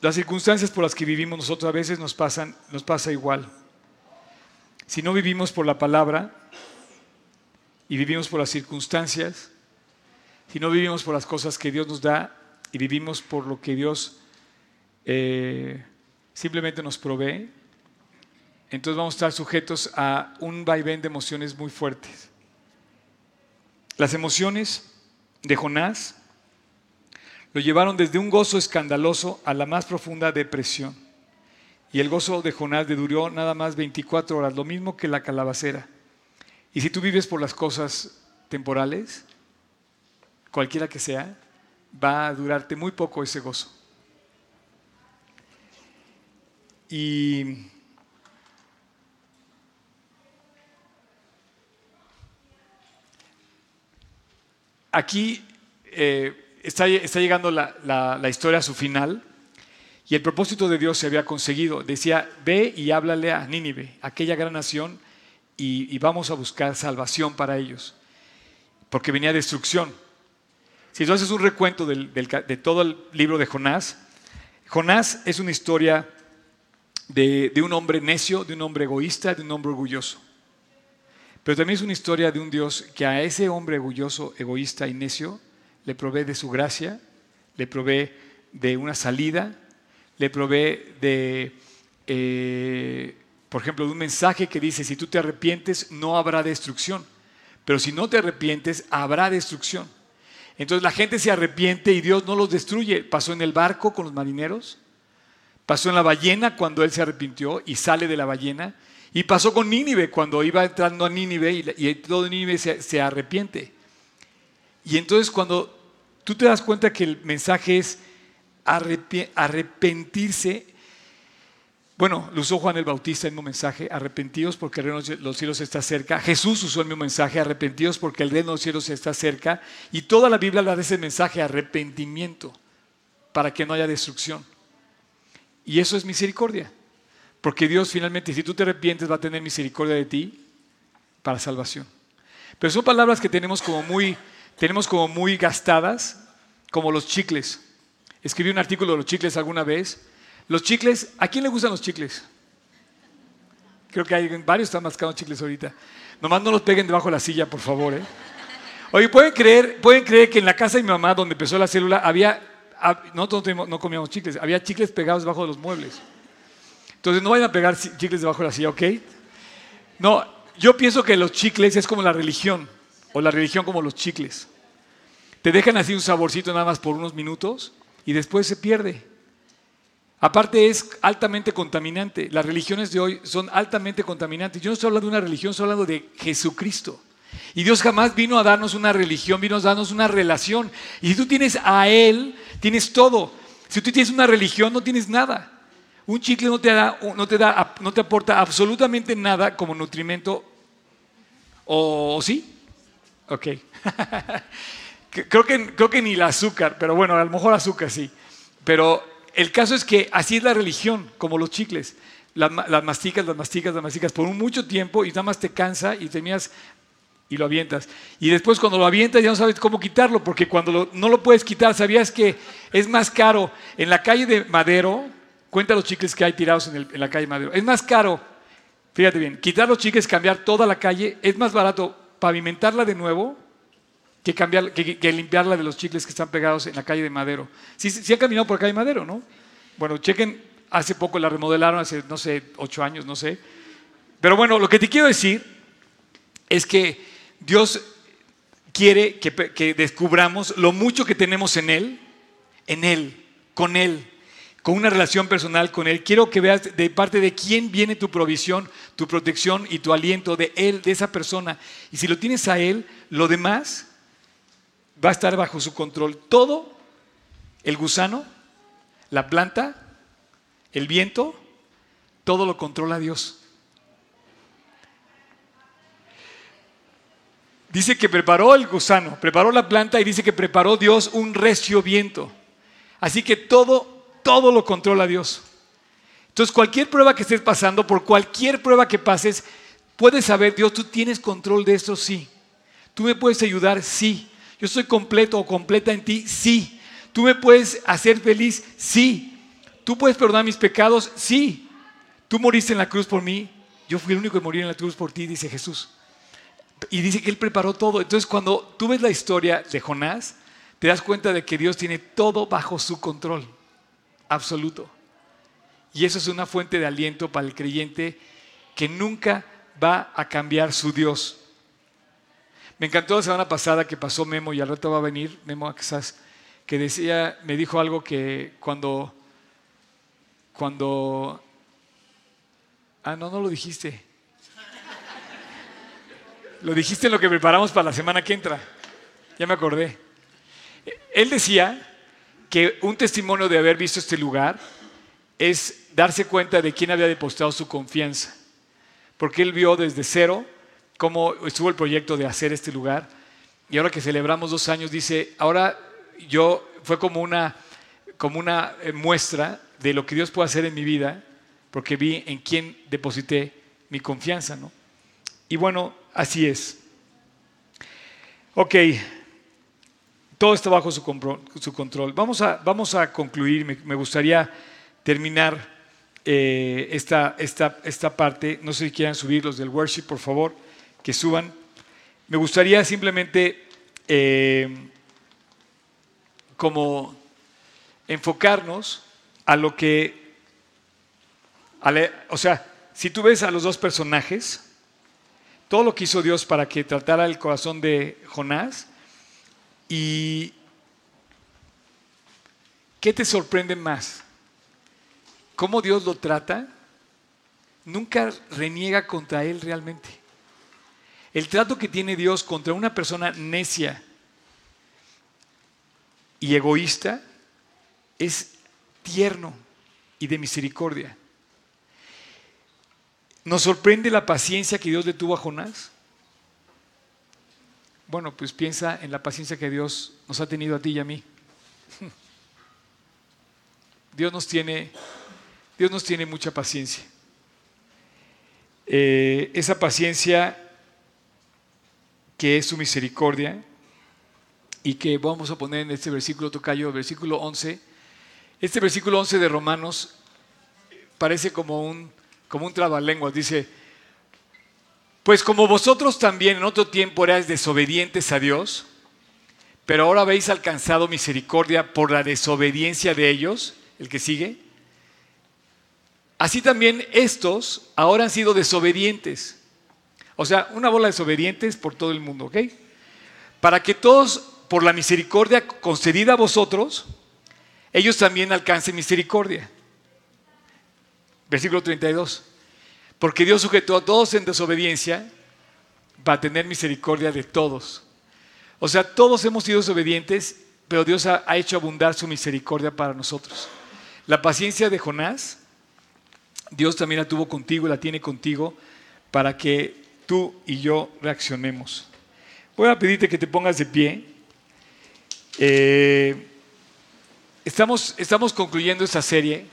las circunstancias por las que vivimos nosotros a veces nos, pasan, nos pasa igual. Si no vivimos por la palabra y vivimos por las circunstancias, si no vivimos por las cosas que Dios nos da y vivimos por lo que Dios eh, simplemente nos provee, entonces vamos a estar sujetos a un vaivén de emociones muy fuertes. Las emociones de Jonás lo llevaron desde un gozo escandaloso a la más profunda depresión. Y el gozo de Jonás le duró nada más 24 horas, lo mismo que la calabacera. Y si tú vives por las cosas temporales, cualquiera que sea, va a durarte muy poco ese gozo. Y aquí eh, está, llegando la historia a su final. Y el propósito de Dios se había conseguido. Decía, ve y háblale a Nínive, aquella gran nación, y, vamos a buscar salvación para ellos. Porque venía destrucción. Si tú haces un recuento de todo el libro de Jonás, Jonás es una historia de, un hombre necio, de un hombre egoísta, de un hombre orgulloso. Pero también es una historia de un Dios que a ese hombre orgulloso, egoísta y necio le provee de su gracia, le provee de una salida, le provee de, eh, por ejemplo, de un mensaje que dice, si tú te arrepientes, no habrá destrucción. Pero si no te arrepientes, habrá destrucción. Entonces la gente se arrepiente y Dios no los destruye. Pasó en el barco con los marineros, pasó en la ballena cuando él se arrepintió y sale de la ballena, y pasó con Nínive cuando iba entrando a Nínive y, todo Nínive se, se arrepiente. Y entonces cuando tú te das cuenta que el mensaje es arrepentirse. Bueno, lo usó Juan el Bautista en un mensaje, arrepentidos porque el reino de los cielos está cerca. Jesús usó el mismo mensaje, arrepentidos porque el reino de los cielos está cerca. Y toda la Biblia da ese mensaje, arrepentimiento, para que no haya destrucción. Y eso es misericordia. Porque Dios finalmente, si tú te arrepientes, va a tener misericordia de ti para salvación. Pero son palabras que tenemos como muy, tenemos como muy gastadas, como los chicles. Escribí un artículo de los chicles alguna vez. Los chicles, ¿a quién le gustan los chicles? Creo que hay varios están mascando chicles ahorita. Nomás no los peguen debajo de la silla, por favor. ¿eh? Oye, ¿pueden creer, pueden creer que en la casa de mi mamá, donde empezó la célula, había, nosotros no comíamos chicles, había chicles pegados debajo de los muebles. Entonces no vayan a pegar chicles debajo de la silla, ¿ok? No, yo pienso que los chicles es como la religión, o la religión como los chicles. Te dejan así un saborcito nada más por unos minutos y después se pierde. Aparte es altamente contaminante. Las religiones de hoy son altamente contaminantes. Yo no estoy hablando de una religión, estoy hablando de Jesucristo. Y Dios jamás vino a darnos una religión, vino a darnos una relación. Y si tú tienes a Él, tienes todo. Si tú tienes una religión, no tienes nada. Un chicle no te, da, no te, da, no te aporta absolutamente nada como nutrimento. ¿O sí? Ok. Creo que, creo que ni el azúcar, pero bueno, a lo mejor azúcar sí. Pero el caso es que así es la religión, como los chicles. Las, masticas, las masticas, las masticas por mucho tiempo y nada más te cansa y terminas y lo avientas. Y después cuando lo avientas ya no sabes cómo quitarlo, porque cuando no lo puedes quitar, ¿sabías que es más caro en la calle de Madero? Cuenta los chicles que hay tirados en, en la calle de Madero. Es más caro, fíjate bien, quitar los chicles, cambiar toda la calle, es más barato pavimentarla de nuevo que, cambiar, que, limpiarla de los chicles que están pegados en la calle de Madero. Sí, sí han caminado por la calle de Madero, ¿no? Bueno, chequen, hace poco la remodelaron, hace, no sé, ocho años, no sé. Pero bueno, lo que te quiero decir es que Dios quiere que descubramos lo mucho que tenemos en Él, en Él, con Él, con una relación personal con Él. Quiero que veas de parte de quién viene tu provisión, tu protección y tu aliento, de Él, de esa persona. Y si lo tienes a Él, lo demás va a estar bajo su control. Todo, el gusano, la planta, el viento, todo lo controla Dios. Dice que preparó el gusano, preparó la planta y dice que preparó Dios un recio viento. Así que todo, todo lo controla Dios. Entonces cualquier prueba que estés pasando, por cualquier prueba que pases, puedes saber, Dios, tú tienes control de esto, sí. Tú me puedes ayudar, sí. Yo estoy completo o completa en ti, sí. Tú me puedes hacer feliz, sí. Tú puedes perdonar mis pecados, sí. Tú moriste en la cruz por mí. Yo fui el único que morí en la cruz por ti, dice Jesús. Y dice que Él preparó todo. Entonces cuando tú ves la historia de Jonás, te das cuenta de que Dios tiene todo bajo su control, absoluto. Y eso es una fuente de aliento para el creyente que nunca va a cambiar su Dios. Me encantó la semana pasada que pasó Memo y al rato va a venir Memo Axas, que decía, me dijo algo que cuando, cuando, ah, no, no lo dijiste. Lo dijiste en lo que preparamos para la semana que entra. Ya me acordé. Él decía que un testimonio de haber visto este lugar es darse cuenta de quién había depositado su confianza. Porque él vio desde cero cómo estuvo el proyecto de hacer este lugar. Y ahora que celebramos dos años, dice, ahora yo fue como una, como una eh, muestra de lo que Dios puede hacer en mi vida, porque vi en quién deposité mi confianza. ¿no? Y bueno, Así es. Ok, todo está bajo su, control. Vamos a, vamos a concluir, me, gustaría terminar eh, esta, esta, esta, parte. No sé si quieran subir los del worship, por favor, que suban. Me gustaría simplemente eh, como enfocarnos a lo que, o sea, si tú ves a los dos personajes, todo lo que hizo Dios para que tratara el corazón de Jonás. ¿Y qué te sorprende más? ¿Cómo Dios lo trata? Nunca reniega contra él realmente. El trato que tiene Dios contra una persona necia y egoísta es tierno y de misericordia. ¿Nos sorprende la paciencia que Dios le tuvo a Jonás? Bueno, pues piensa en la paciencia que Dios nos ha tenido a ti y a mí. Dios nos tiene, Dios nos tiene mucha paciencia. Eh, esa paciencia que es su misericordia y que vamos a poner en este versículo tocayo, versículo 11. Este versículo 11 de Romanos parece como un como un trabalenguas, dice, pues como vosotros también en otro tiempo erais desobedientes a Dios, pero ahora habéis alcanzado misericordia por la desobediencia de ellos, el que sigue, así también estos ahora han sido desobedientes. O sea, una bola de desobedientes por todo el mundo, ¿ok? Para que todos, por la misericordia concedida a vosotros, ellos también alcancen misericordia. Versículo 32. Porque Dios sujetó a todos en desobediencia para tener misericordia de todos. O sea, todos hemos sido desobedientes, pero Dios ha, ha hecho abundar su misericordia para nosotros. La paciencia de Jonás, Dios también la tuvo contigo, la tiene contigo, para que tú y yo reaccionemos. Voy a pedirte que te pongas de pie. Eh, estamos, estamos concluyendo esta serie.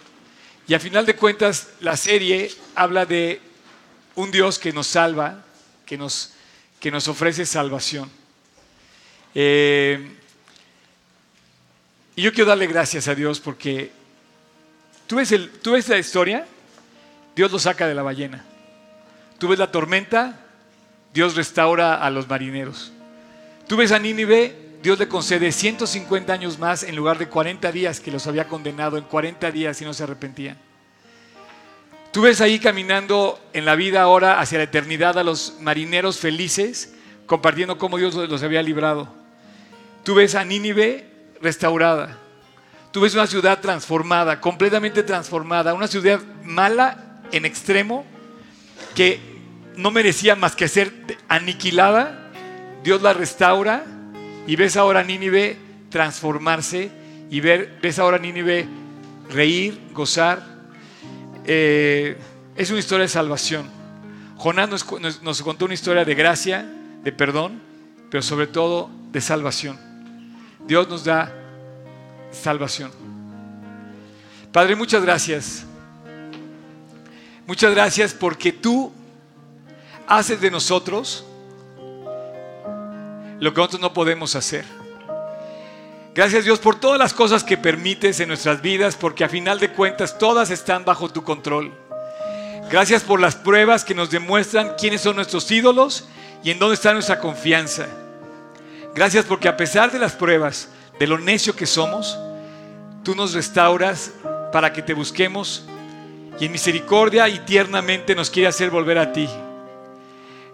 Y a final de cuentas, la serie habla de un Dios que nos salva, que nos, que nos ofrece salvación. Eh, y yo quiero darle gracias a Dios porque tú ves, el, tú ves la historia, Dios lo saca de la ballena. Tú ves la tormenta, Dios restaura a los marineros. Tú ves a Nínive, Dios le concede 150 años más en lugar de 40 días que los había condenado en 40 días y no se arrepentían. Tú ves ahí caminando en la vida ahora hacia la eternidad a los marineros felices, compartiendo cómo Dios los había librado. Tú ves a Nínive restaurada. tú ves una ciudad transformada, completamente transformada, una ciudad mala en extremo, que no merecía más que ser aniquilada, Dios la restaura y ves ahora a Nínive transformarse y ver, ves ahora a Nínive reír, gozar. Eh, es una historia de salvación. Jonás nos contó una historia de gracia, de perdón, pero sobre todo de salvación. Dios nos da salvación. Padre, muchas gracias. Muchas gracias porque tú haces de nosotros lo que nosotros no podemos hacer. Gracias Dios por todas las cosas que permites en nuestras vidas, porque a final de cuentas todas están bajo tu control. Gracias por las pruebas que nos demuestran quiénes son nuestros ídolos y en dónde está nuestra confianza. Gracias porque a pesar de las pruebas, de lo necio que somos, tú nos restauras para que te busquemos y en misericordia y tiernamente nos quiere hacer volver a ti.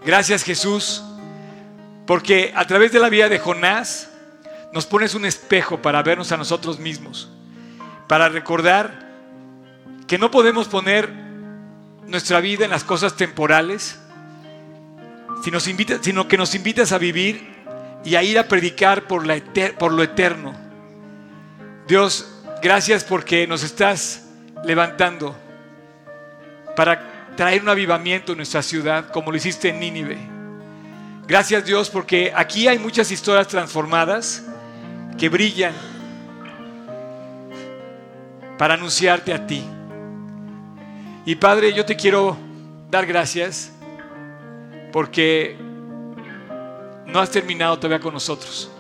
Gracias Jesús, porque a través de la vida de Jonás nos pones un espejo para vernos a nosotros mismos, para recordar que no podemos poner nuestra vida en las cosas temporales, sino, sino que nos invitas a vivir y a ir a predicar por, la por lo eterno. Dios, gracias porque nos estás levantando para traer un avivamiento en nuestra ciudad, como lo hiciste en Nínive. Gracias Dios porque aquí hay muchas historias transformadas que brillan para anunciarte a ti. Y Padre, yo te quiero dar gracias porque no has terminado todavía con nosotros.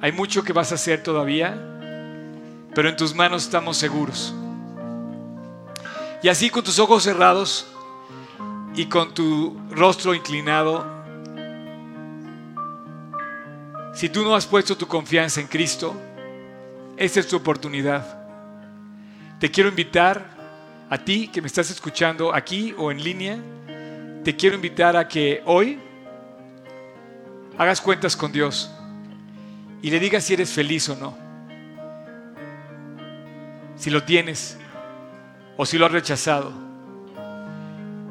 Hay mucho que vas a hacer todavía, pero en tus manos estamos seguros. Y así con tus ojos cerrados y con tu rostro inclinado, si tú no has puesto tu confianza en Cristo, esta es tu oportunidad. Te quiero invitar a ti que me estás escuchando aquí o en línea, te quiero invitar a que hoy hagas cuentas con Dios y le digas si eres feliz o no. Si lo tienes o si lo has rechazado.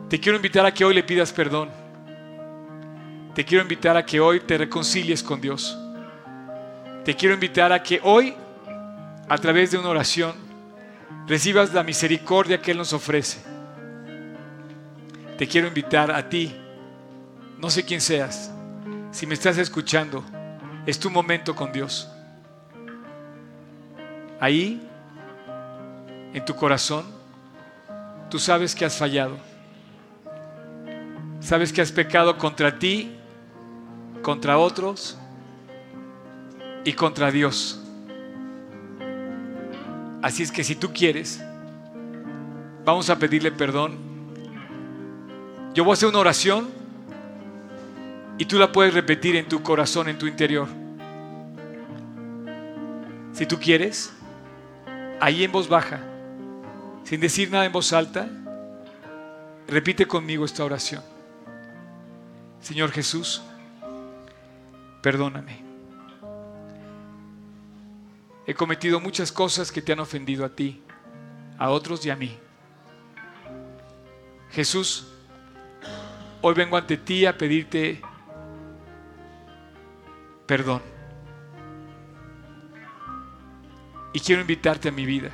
Te quiero invitar a que hoy le pidas perdón. Te quiero invitar a que hoy te reconcilies con Dios. Te quiero invitar a que hoy, a través de una oración, recibas la misericordia que Él nos ofrece. Te quiero invitar a ti, no sé quién seas, si me estás escuchando, es tu momento con Dios. Ahí, en tu corazón, tú sabes que has fallado. Sabes que has pecado contra ti, contra otros y contra Dios. Así es que si tú quieres, vamos a pedirle perdón. Yo voy a hacer una oración y tú la puedes repetir en tu corazón, en tu interior. Si tú quieres, ahí en voz baja, sin decir nada en voz alta, repite conmigo esta oración. Señor Jesús, perdóname. He cometido muchas cosas que te han ofendido a ti, a otros y a mí. Jesús, hoy vengo ante ti a pedirte perdón. Y quiero invitarte a mi vida.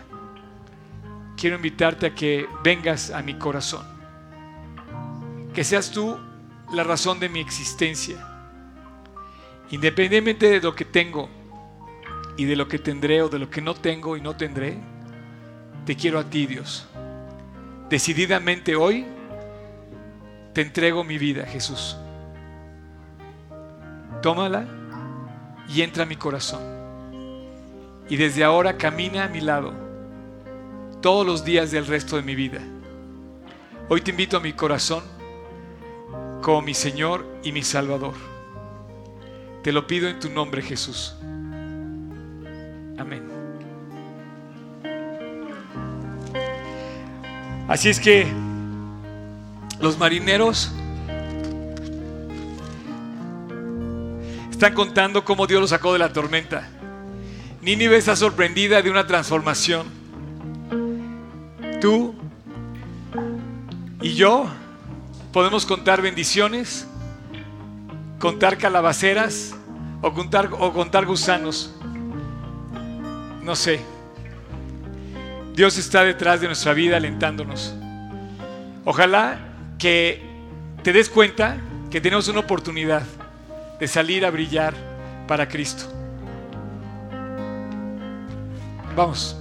Quiero invitarte a que vengas a mi corazón. Que seas tú la razón de mi existencia. Independientemente de lo que tengo y de lo que tendré o de lo que no tengo y no tendré, te quiero a ti, Dios. Decididamente hoy te entrego mi vida, Jesús. Tómala y entra a mi corazón. Y desde ahora camina a mi lado todos los días del resto de mi vida. Hoy te invito a mi corazón como mi Señor y mi Salvador. Te lo pido en tu nombre, Jesús. Amén. Así es que los marineros están contando cómo Dios los sacó de la tormenta. Nínive está sorprendida de una transformación. Tú y yo podemos contar bendiciones, contar calabaceras o contar, o contar gusanos. No sé. Dios está detrás de nuestra vida alentándonos. Ojalá que te des cuenta que tenemos una oportunidad de salir a brillar para Cristo. Vamos.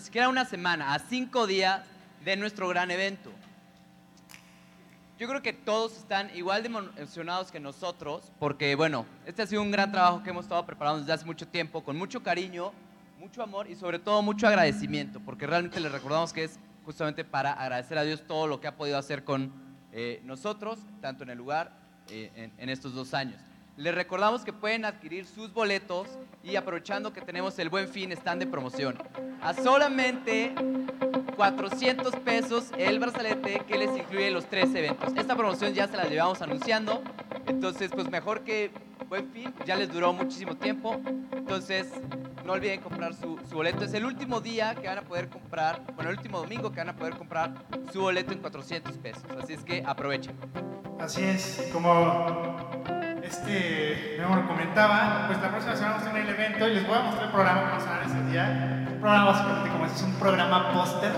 Ni siquiera una semana, a cinco días de nuestro gran evento. Yo creo que todos están igual de emocionados que nosotros, porque bueno, este ha sido un gran trabajo que hemos estado preparando desde hace mucho tiempo, con mucho cariño, mucho amor y sobre todo mucho agradecimiento, porque realmente les recordamos que es justamente para agradecer a Dios todo lo que ha podido hacer con eh, nosotros, tanto en el lugar, eh, en, en estos dos años. Les recordamos que pueden adquirir sus boletos y aprovechando que tenemos el buen fin, están de promoción. A solamente 400 pesos el brazalete que les incluye los tres eventos. Esta promoción ya se la llevamos anunciando, entonces pues mejor que buen fin, ya les duró muchísimo tiempo, entonces no olviden comprar su, su boleto. Es el último día que van a poder comprar, bueno, el último domingo que van a poder comprar su boleto en 400 pesos, así es que aprovechen. Así es, como este Memo lo comentaba, pues la próxima semana vamos a tener el evento y les voy a mostrar el programa que vamos a dar ese día. Un programa básicamente como ese es un programa póster.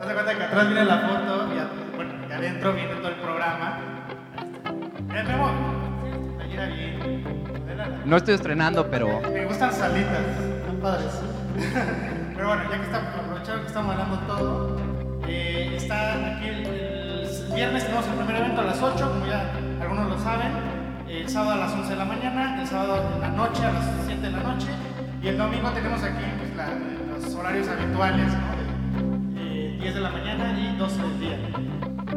Haz de cuenta que atrás viene la foto y, a- bueno, y adentro viene todo el programa. Eh, Memo, ahí era bien. No estoy estrenando, pero Me gustan las salitas, están padres. Pero bueno, ya que estamos, aprovechando que estamos hablando todo, eh, está aquí el, el viernes tenemos el primer evento a las 8, como ya algunos lo saben, el sábado a las 11 de la mañana, el sábado en la noche a las 7 de la noche, y el domingo tenemos aquí pues, los horarios habituales, ¿no? De, eh, 10 de la mañana y 12 del día.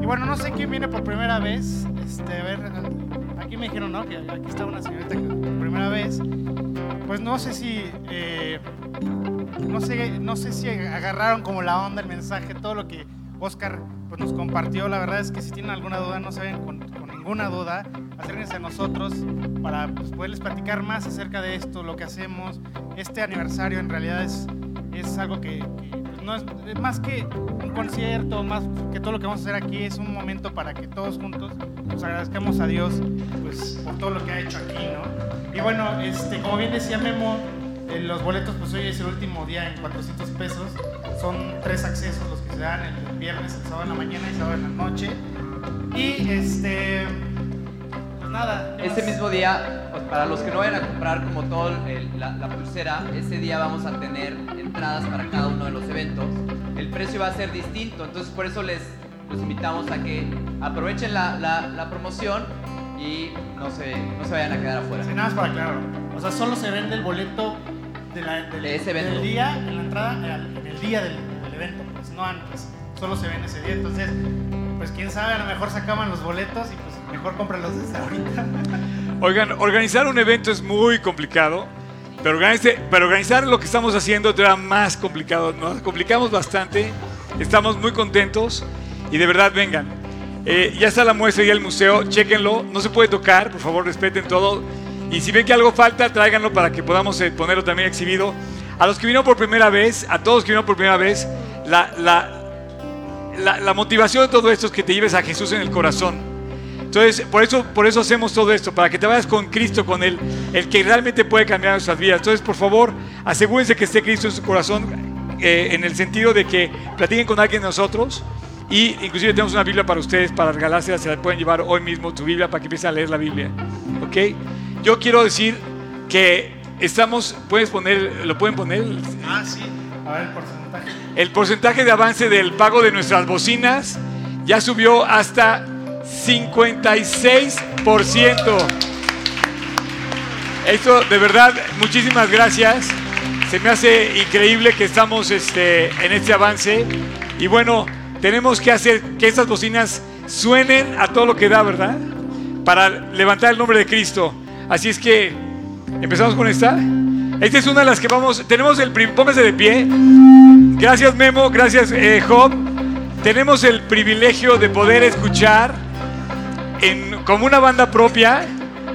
Y bueno, no sé quién viene por primera vez. Este, a ver, aquí me dijeron, ¿no? Que aquí está una señorita que por primera vez. Pues no sé si. eh, no, sé, no sé si agarraron como la onda, el mensaje, todo lo que Oscar pues, nos compartió. La verdad es que si tienen alguna duda, no se ven con ninguna duda, acérquense a nosotros para pues, poderles platicar más acerca de esto, lo que hacemos. Este aniversario en realidad es, es algo que, no es, es más que un concierto, más que todo lo que vamos a hacer aquí, es un momento para que todos juntos nos agradezcamos a Dios pues, por todo lo que ha hecho aquí, ¿no? Y bueno, este, como bien decía Memo, eh, los boletos, pues hoy es el último día en 400 pesos. Son tres accesos los que se dan el viernes, el sábado en la mañana y el sábado en la noche. Y este. Nada. ¿qué Ese mismo día, pues, para los que no vayan a comprar como todo el- la, la pulsera, ese día vamos a tener entradas para cada uno de los eventos. El precio va a ser distinto, entonces por eso les los invitamos a que aprovechen la, la- la promoción y no se, no se vayan a quedar afuera. Sí, nada más para aclararlo. O sea, solo se vende el boleto de la- del, De ese evento. del día, en la entrada, en el día del, del evento, pues no antes. Solo se vende ese día. Entonces, pues quién sabe, a lo mejor se acaban los boletos y pues mejor cómpralos desde ahorita. Oigan, organizar un evento es muy complicado, pero, pero organizar lo que estamos haciendo todavía más complicado. Nos complicamos bastante, estamos muy contentos y de verdad vengan. Eh, ya está la muestra y el museo, chéquenlo, no se puede tocar, por favor respeten todo. Y si ven que algo falta, tráiganlo para que podamos eh, ponerlo también exhibido. A los que vinieron por primera vez, a todos que vinieron por primera vez, la, la, la, la motivación de todo esto es que te lleves a Jesús en el corazón. Entonces, por eso, por eso hacemos todo esto, para que te vayas con Cristo, con Él, el que realmente puede cambiar nuestras vidas. Entonces, por favor, asegúrense que esté Cristo en su corazón, eh, en el sentido de que platiquen con alguien de nosotros. Y inclusive tenemos una Biblia para ustedes, para regalársela, se la pueden llevar hoy mismo tu Biblia para que empiecen a leer la Biblia. ¿Ok? Yo quiero decir que estamos, puedes poner, lo pueden poner, Ah, sí. A ver el porcentaje. el porcentaje de avance del pago de nuestras bocinas ya subió hasta 56%. Esto, de verdad, muchísimas gracias. Se me hace increíble que estamos este, en este avance. Y bueno, tenemos que hacer que estas bocinas suenen a todo lo que da, ¿verdad? Para levantar el nombre de Cristo. Así es que, ¿empezamos con esta? Esta es una de las que vamos, tenemos el, póngase de pie. Gracias Memo, gracias eh, Job. Tenemos el privilegio de poder escuchar en, como una banda propia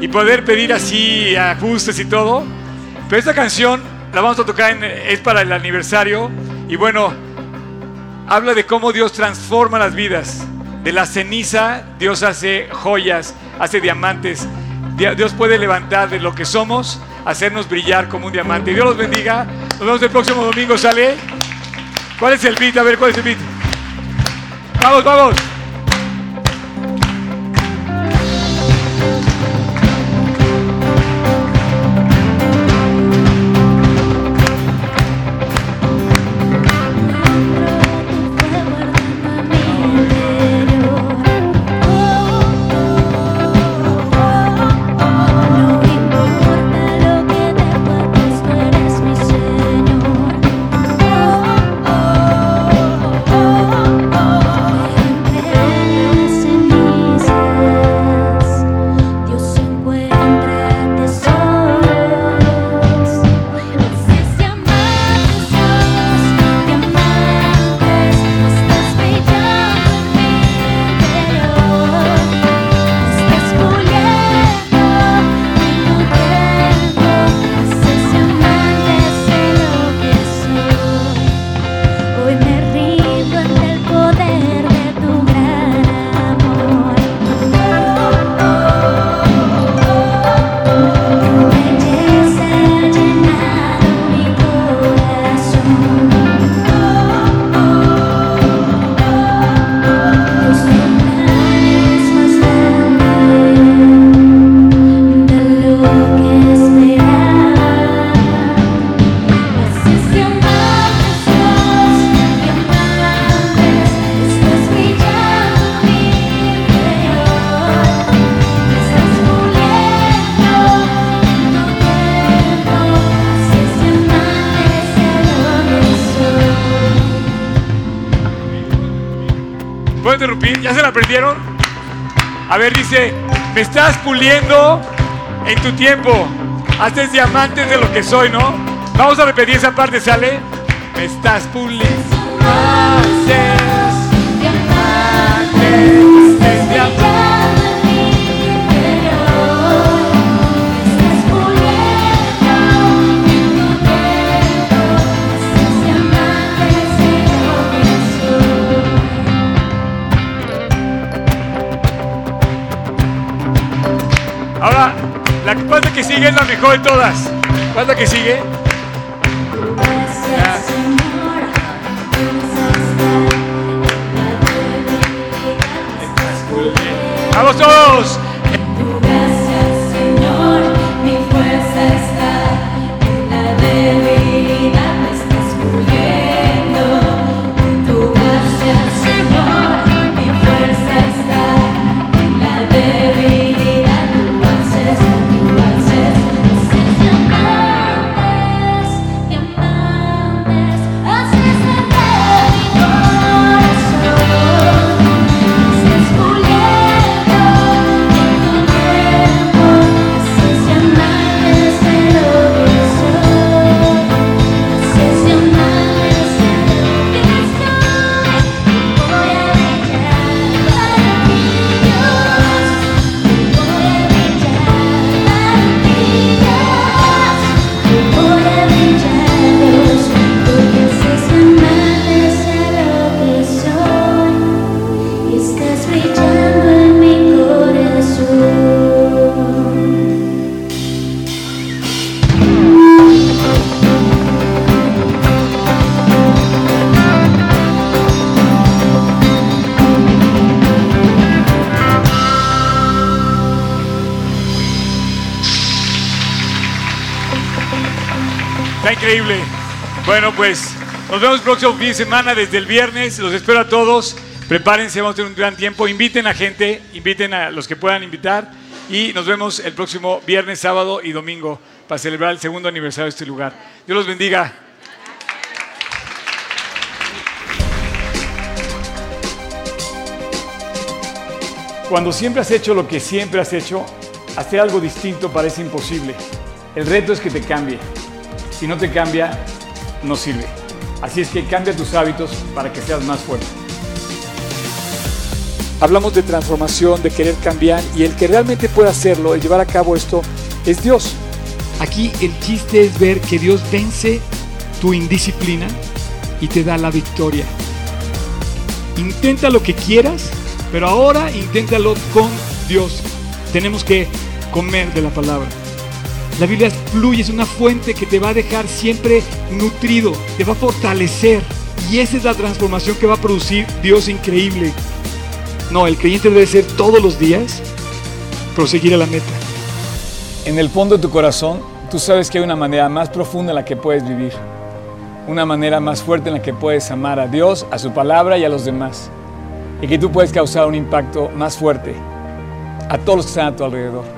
y poder pedir así ajustes y todo. Pero esta canción la vamos a tocar, en- es para el aniversario y bueno, habla de cómo Dios transforma las vidas. De la ceniza Dios hace joyas, hace diamantes. Dia- Dios puede levantar de lo que somos, hacernos brillar como un diamante. Dios los bendiga. Nos vemos el próximo domingo, ¿sale? ¿Cuál es el beat? A ver, ¿cuál es el beat? Vamos, vamos. Aprendieron? A ver, dice, me estás puliendo en tu tiempo. Haces diamantes de lo que soy, ¿no? Vamos a repetir esa parte, ¿sale? Me estás puliendo. Es la mejor de todas. ¿Cuál que sigue? ¡Vamos todos! Nos vemos el próximo fin de semana desde el viernes. Los espero a todos. Prepárense, vamos a tener un gran tiempo. Inviten a gente, inviten a los que puedan invitar. Y nos vemos el próximo viernes, sábado y domingo para celebrar el segundo aniversario de este lugar. Dios los bendiga. Cuando siempre has hecho lo que siempre has hecho, hacer algo distinto parece imposible. El reto es que te cambie. Si no te cambia, no sirve. Así es que cambia tus hábitos para que seas más fuerte. Hablamos de transformación, de querer cambiar y el que realmente puede hacerlo, el llevar a cabo esto, es Dios. Aquí el chiste es ver que Dios vence tu indisciplina y te da la victoria. Intenta lo que quieras, pero ahora inténtalo con Dios. Tenemos que comer de la palabra. La Biblia fluye, es una fuente que te va a dejar siempre nutrido, te va a fortalecer. Y esa es la transformación que va a producir Dios increíble. No, el creyente debe ser todos los días proseguir a la meta. En el fondo de tu corazón, tú sabes que hay una manera más profunda en la que puedes vivir. Una manera más fuerte en la que puedes amar a Dios, a su palabra y a los demás. Y que tú puedes causar un impacto más fuerte a todos los que están a tu alrededor.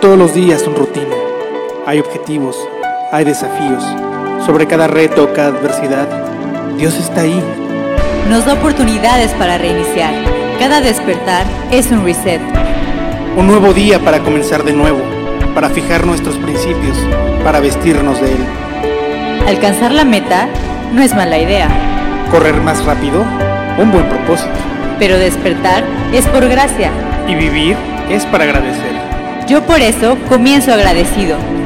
Todos los días son rutina. Hay objetivos, hay desafíos. Sobre cada reto, cada adversidad, Dios está ahí. Nos da oportunidades para reiniciar. Cada despertar es un reset. Un nuevo día para comenzar de nuevo, para fijar nuestros principios, para vestirnos de Él. Alcanzar la meta no es mala idea, Correr más rápido, un buen propósito. pero despertar es por gracia. Y vivir es para agradecer. Yo por eso comienzo agradecido.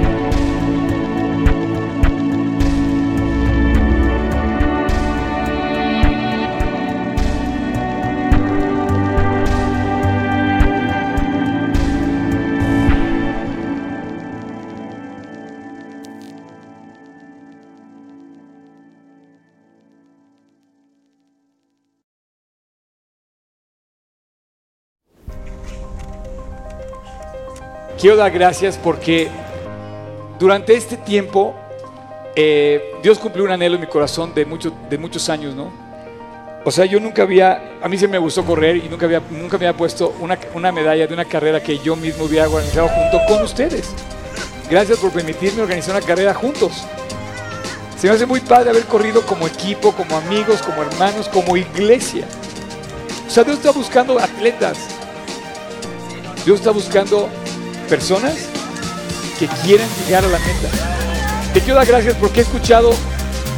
Quiero dar gracias porque durante este tiempo eh, Dios cumplió un anhelo en mi corazón de, mucho- de muchos años, ¿no? O sea, yo nunca había, a mí se me gustó correr y nunca había, nunca me había puesto una, una medalla de una carrera que yo mismo hubiera organizado junto con ustedes. Gracias por permitirme organizar una carrera juntos. Se me hace muy padre haber corrido como equipo, como amigos, como hermanos, como iglesia. O sea, Dios está buscando atletas. Dios está buscando personas que quieren llegar a la meta. Te quiero dar gracias porque he escuchado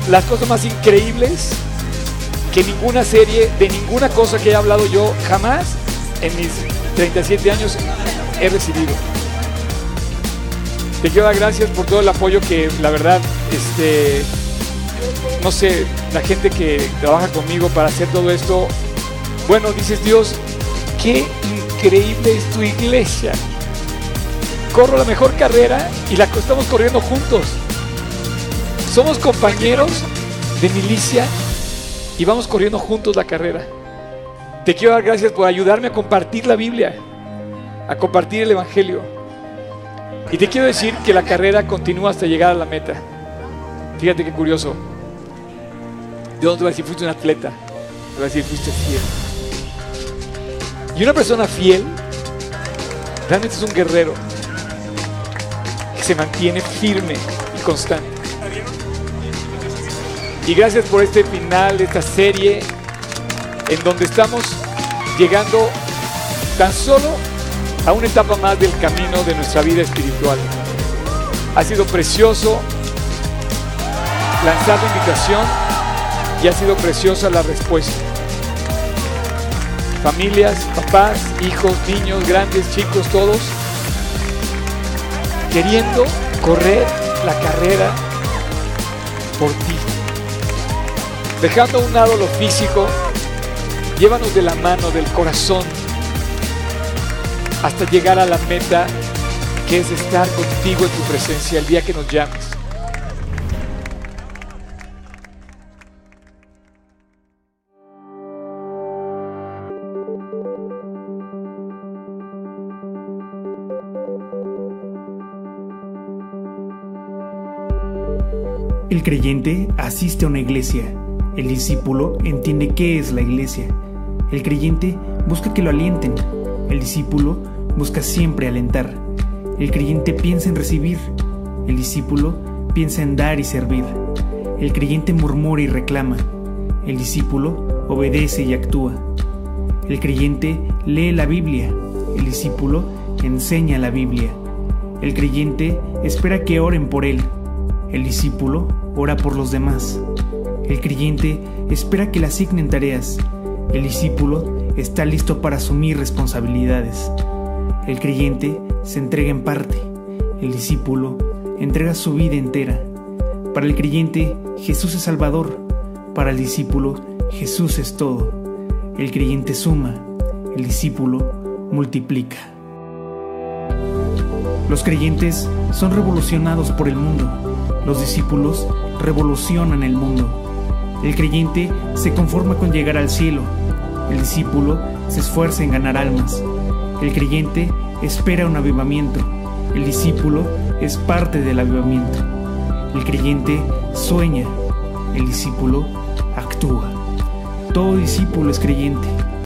las cosas más increíbles que ninguna serie, de ninguna cosa que he hablado yo jamás en mis 37 años he recibido. Te quiero dar gracias por todo el apoyo que la verdad, este, no sé, la gente que trabaja conmigo para hacer todo esto, bueno, dices Dios, qué increíble es tu iglesia. Corro la mejor carrera y la estamos corriendo juntos. Somos compañeros de milicia y vamos corriendo juntos la carrera. Te quiero dar gracias por ayudarme a compartir la Biblia, a compartir el Evangelio. Y te quiero decir que la carrera continúa hasta llegar a la meta. Fíjate qué curioso. Dios no te va a decir, fuiste un atleta. Te va a decir, fuiste fiel. Y una persona fiel realmente es un guerrero que se mantiene firme y constante. Y gracias por este final de esta serie en donde estamos llegando tan solo a una etapa más del camino de nuestra vida espiritual. Ha sido precioso lanzar la invitación y ha sido preciosa la respuesta. Familias, papás, hijos, niños, grandes, chicos, todos queriendo correr la carrera por ti. Dejando a un lado lo físico, llévanos de la mano, del corazón, hasta llegar a la meta que es estar contigo en tu presencia el día que nos llames. El creyente asiste a una iglesia. El discípulo entiende qué es la iglesia. El creyente busca que lo alienten. El discípulo busca siempre alentar. El creyente piensa en recibir. El discípulo piensa en dar y servir. El creyente murmura y reclama. El discípulo obedece y actúa. El creyente lee la Biblia. El discípulo enseña la Biblia. El creyente espera que oren por él. El discípulo ora por los demás. El creyente espera que le asignen tareas. El discípulo está listo para asumir responsabilidades. El creyente se entrega en parte. El discípulo entrega su vida entera. Para el creyente, Jesús es Salvador. Para el discípulo, Jesús es todo. El creyente suma. El discípulo multiplica. Los creyentes son revolucionados por el mundo. Los discípulos revolucionan el mundo. El creyente se conforma con llegar al cielo. El discípulo se esfuerza en ganar almas. El creyente espera un avivamiento. El discípulo es parte del avivamiento. El creyente sueña. El discípulo actúa. Todo discípulo es creyente.